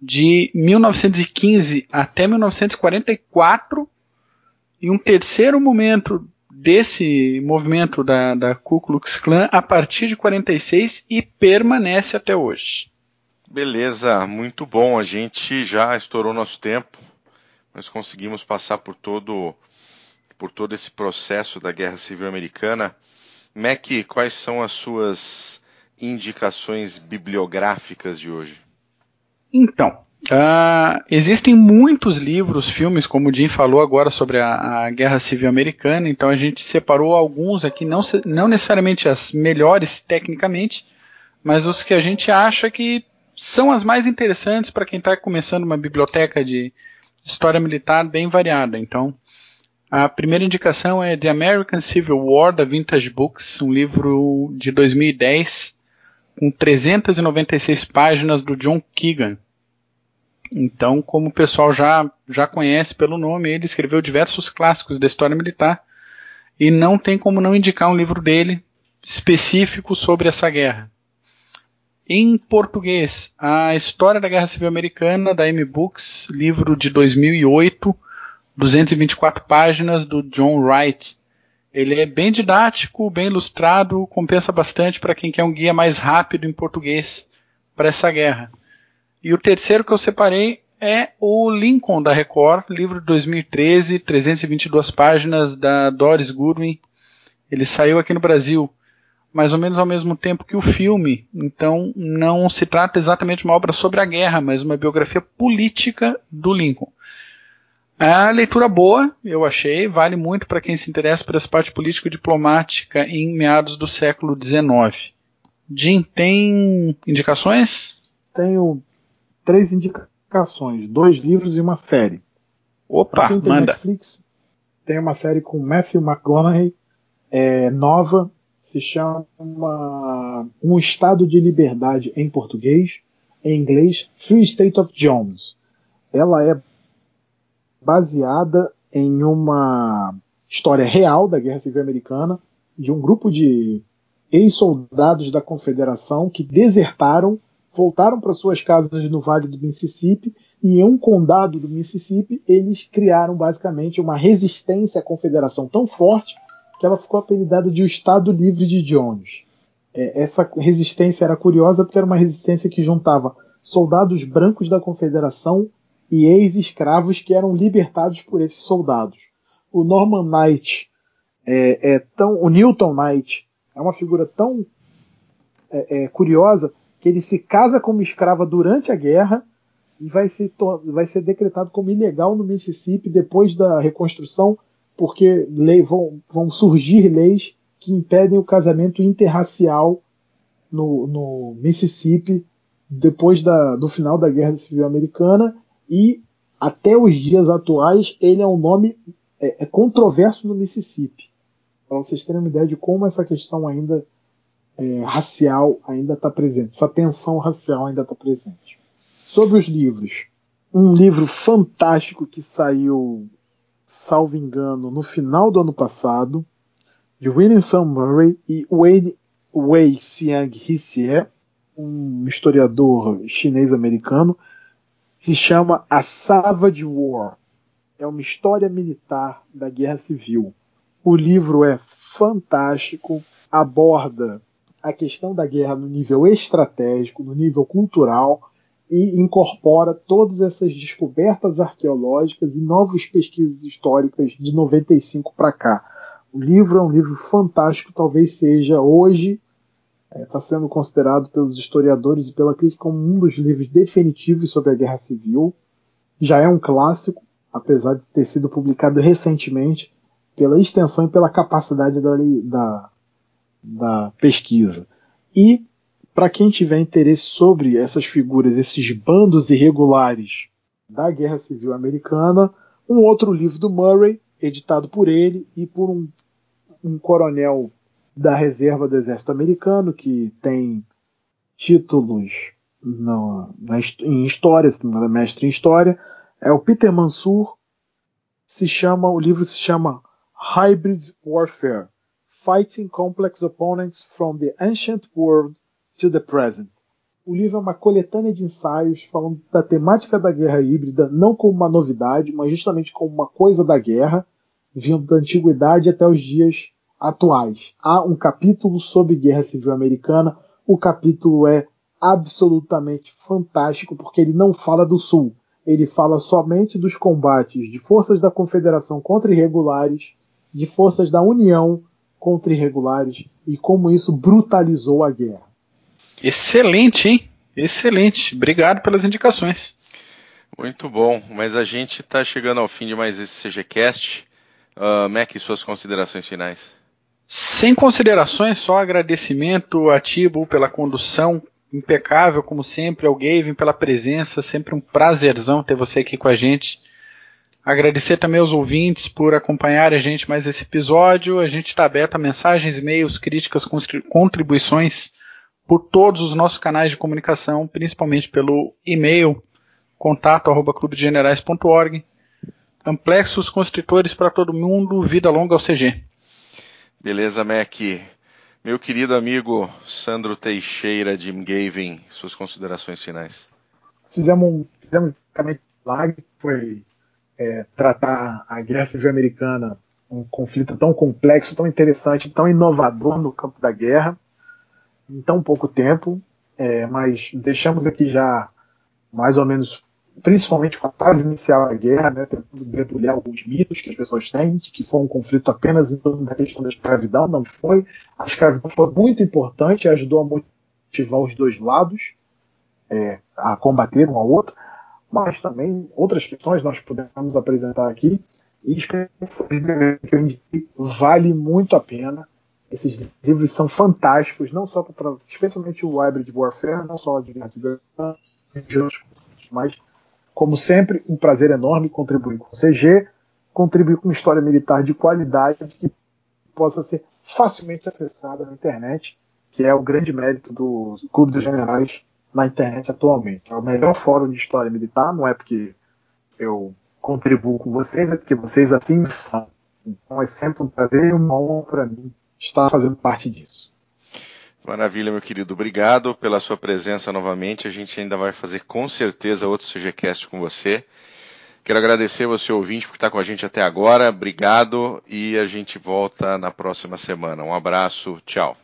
de 1915 até 1944 e um terceiro momento desse movimento da, da Ku Klux Klan a partir de 46 e permanece até hoje. Beleza, muito bom. A gente já estourou nosso tempo. Nós conseguimos passar por todo por todo esse processo da Guerra Civil Americana. Mac, quais são as suas indicações bibliográficas de hoje? Então, uh, existem muitos livros, filmes, como o Jim falou agora sobre a, a, Guerra Civil Americana, então a gente separou alguns aqui, não, não necessariamente as melhores tecnicamente, mas os que a gente acha que são as mais interessantes para quem está começando uma biblioteca de história militar bem variada. Então, a primeira indicação é The American Civil War da Vintage Books, um livro de 2010 com 396 páginas do John Keegan. Então, como o pessoal já, já conhece pelo nome, ele escreveu diversos clássicos da história militar e não tem como não indicar um livro dele específico sobre essa guerra. Em português, a História da Guerra Civil Americana, da M Books, livro de 2008, 224 páginas, do John Wright. Ele é bem didático, bem ilustrado, compensa bastante para quem quer um guia mais rápido em português para essa guerra. E o terceiro que eu separei é o Lincoln da Record, livro de 2013, 322 páginas da Doris Goodwin. Ele saiu aqui no Brasil mais ou menos ao mesmo tempo que o filme, então não se trata exatamente de uma obra sobre a guerra, mas uma biografia política do Lincoln. A leitura boa, eu achei, vale muito para quem se interessa por essa parte político-diplomática em meados do século XIX. Jim, tem indicações? Tenho três indicações, dois livros e uma série. Opa, quem tem manda. Netflix, tem uma série com Matthew McConaughey, é, nova, se chama Um Estado de Liberdade em português, em inglês Free State of Jones. Ela é baseada em uma história real da Guerra Civil Americana, de um grupo de ex-soldados da Confederação que desertaram, voltaram para suas casas no Vale do Mississippi e em um condado do Mississippi eles criaram basicamente uma resistência à Confederação tão forte que ela ficou apelidada de o Estado Livre de Jones. É, essa resistência era curiosa porque era uma resistência que juntava soldados brancos da Confederação e ex-escravos que eram libertados por esses soldados. O Norman Knight é, é tão, o Newton Knight é uma figura tão é, é, curiosa que ele se casa como escrava durante a guerra e vai ser, vai ser decretado como ilegal no Mississippi depois da reconstrução, porque lei, vão, vão surgir leis que impedem o casamento interracial no, no Mississippi depois da, do final da Guerra Civil Americana e até os dias atuais ele é um nome é, é controverso no Mississippi. Para vocês terem uma ideia de como essa questão ainda é, racial ainda está presente, essa tensão racial ainda está presente. Sobre os livros, um livro fantástico que saiu, salvo engano, no final do ano passado, de William Murray e Wei, Wei Xiang Hsieh, um historiador chinês-americano, se chama A Savage War. É uma história militar da Guerra Civil. O livro é fantástico, aborda a questão da guerra no nível estratégico, no nível cultural e incorpora todas essas descobertas arqueológicas e novas pesquisas históricas de 95 para cá. O livro é um livro fantástico, talvez seja hoje está é, tá sendo considerado pelos historiadores e pela crítica como um dos livros definitivos sobre a Guerra Civil. Já é um clássico, apesar de ter sido publicado recentemente, pela extensão e pela capacidade da, da, da pesquisa. E, para quem tiver interesse sobre essas figuras, esses bandos irregulares da Guerra Civil Americana, um outro livro do Murray, editado por ele e por um, um coronel da reserva do exército americano, que tem títulos no, na, em história, é mestre em história, é o Peter Mansur. Se chama, o livro se chama Hybrid Warfare: Fighting Complex Opponents from the Ancient World to the Present. O livro é uma coletânea de ensaios falando da temática da guerra híbrida, não como uma novidade, mas justamente como uma coisa da guerra, vindo da antiguidade até os dias atuais. Há um capítulo sobre Guerra Civil Americana. O capítulo é absolutamente fantástico porque ele não fala do Sul. Ele fala somente dos combates de forças da Confederação contra irregulares, de forças da União contra irregulares e como isso brutalizou a guerra. Excelente, hein? Excelente. Obrigado pelas indicações. Muito bom, mas a gente está chegando ao fim de mais esse CGCast. Uh, Mac, suas considerações finais. Sem considerações, só agradecimento a Tibo pela condução impecável, como sempre, ao Gavin pela presença, sempre um prazerzão ter você aqui com a gente. Agradecer também aos ouvintes por acompanhar a gente mais esse episódio. A gente está aberto a mensagens, e-mails, críticas, contribuições por todos os nossos canais de comunicação, principalmente pelo e-mail contato arroba clubegenerais.org. Amplexos constritores para todo mundo, vida longa ao CG. Beleza, Mac. Meu querido amigo Sandro Teixeira, Jim Gavin, suas considerações finais. Fizemos um fizemos um live, foi é, tratar a guerra civil americana, um conflito tão complexo, tão interessante, tão inovador no campo da guerra, em tão pouco tempo, é, mas deixamos aqui já mais ou menos principalmente com a fase inicial da guerra, né, tentando debulhar alguns mitos que as pessoas têm, de que foi um conflito apenas em torno da questão da escravidão, não foi. A escravidão foi muito importante, ajudou a motivar os dois lados é, a combater um ao outro, mas também outras questões nós podemos apresentar aqui, e que eu indiquei, vale muito a pena. Esses livros são fantásticos, não só para, especialmente o Hybrid Warfare, não só de guerra mas como sempre, um prazer enorme contribuir com o CG, contribuir com história militar de qualidade que possa ser facilmente acessada na internet, que é o grande mérito do Clube dos Generais na internet atualmente. É o melhor fórum de história militar, não é porque eu contribuo com vocês, é porque vocês assim são. Então é sempre um prazer e uma honra para mim estar fazendo parte disso. Maravilha, meu querido. Obrigado pela sua presença novamente. A gente ainda vai fazer com certeza outro CGCast com você. Quero agradecer você, ouvinte, por estar com a gente até agora. Obrigado e a gente volta na próxima semana. Um abraço, tchau.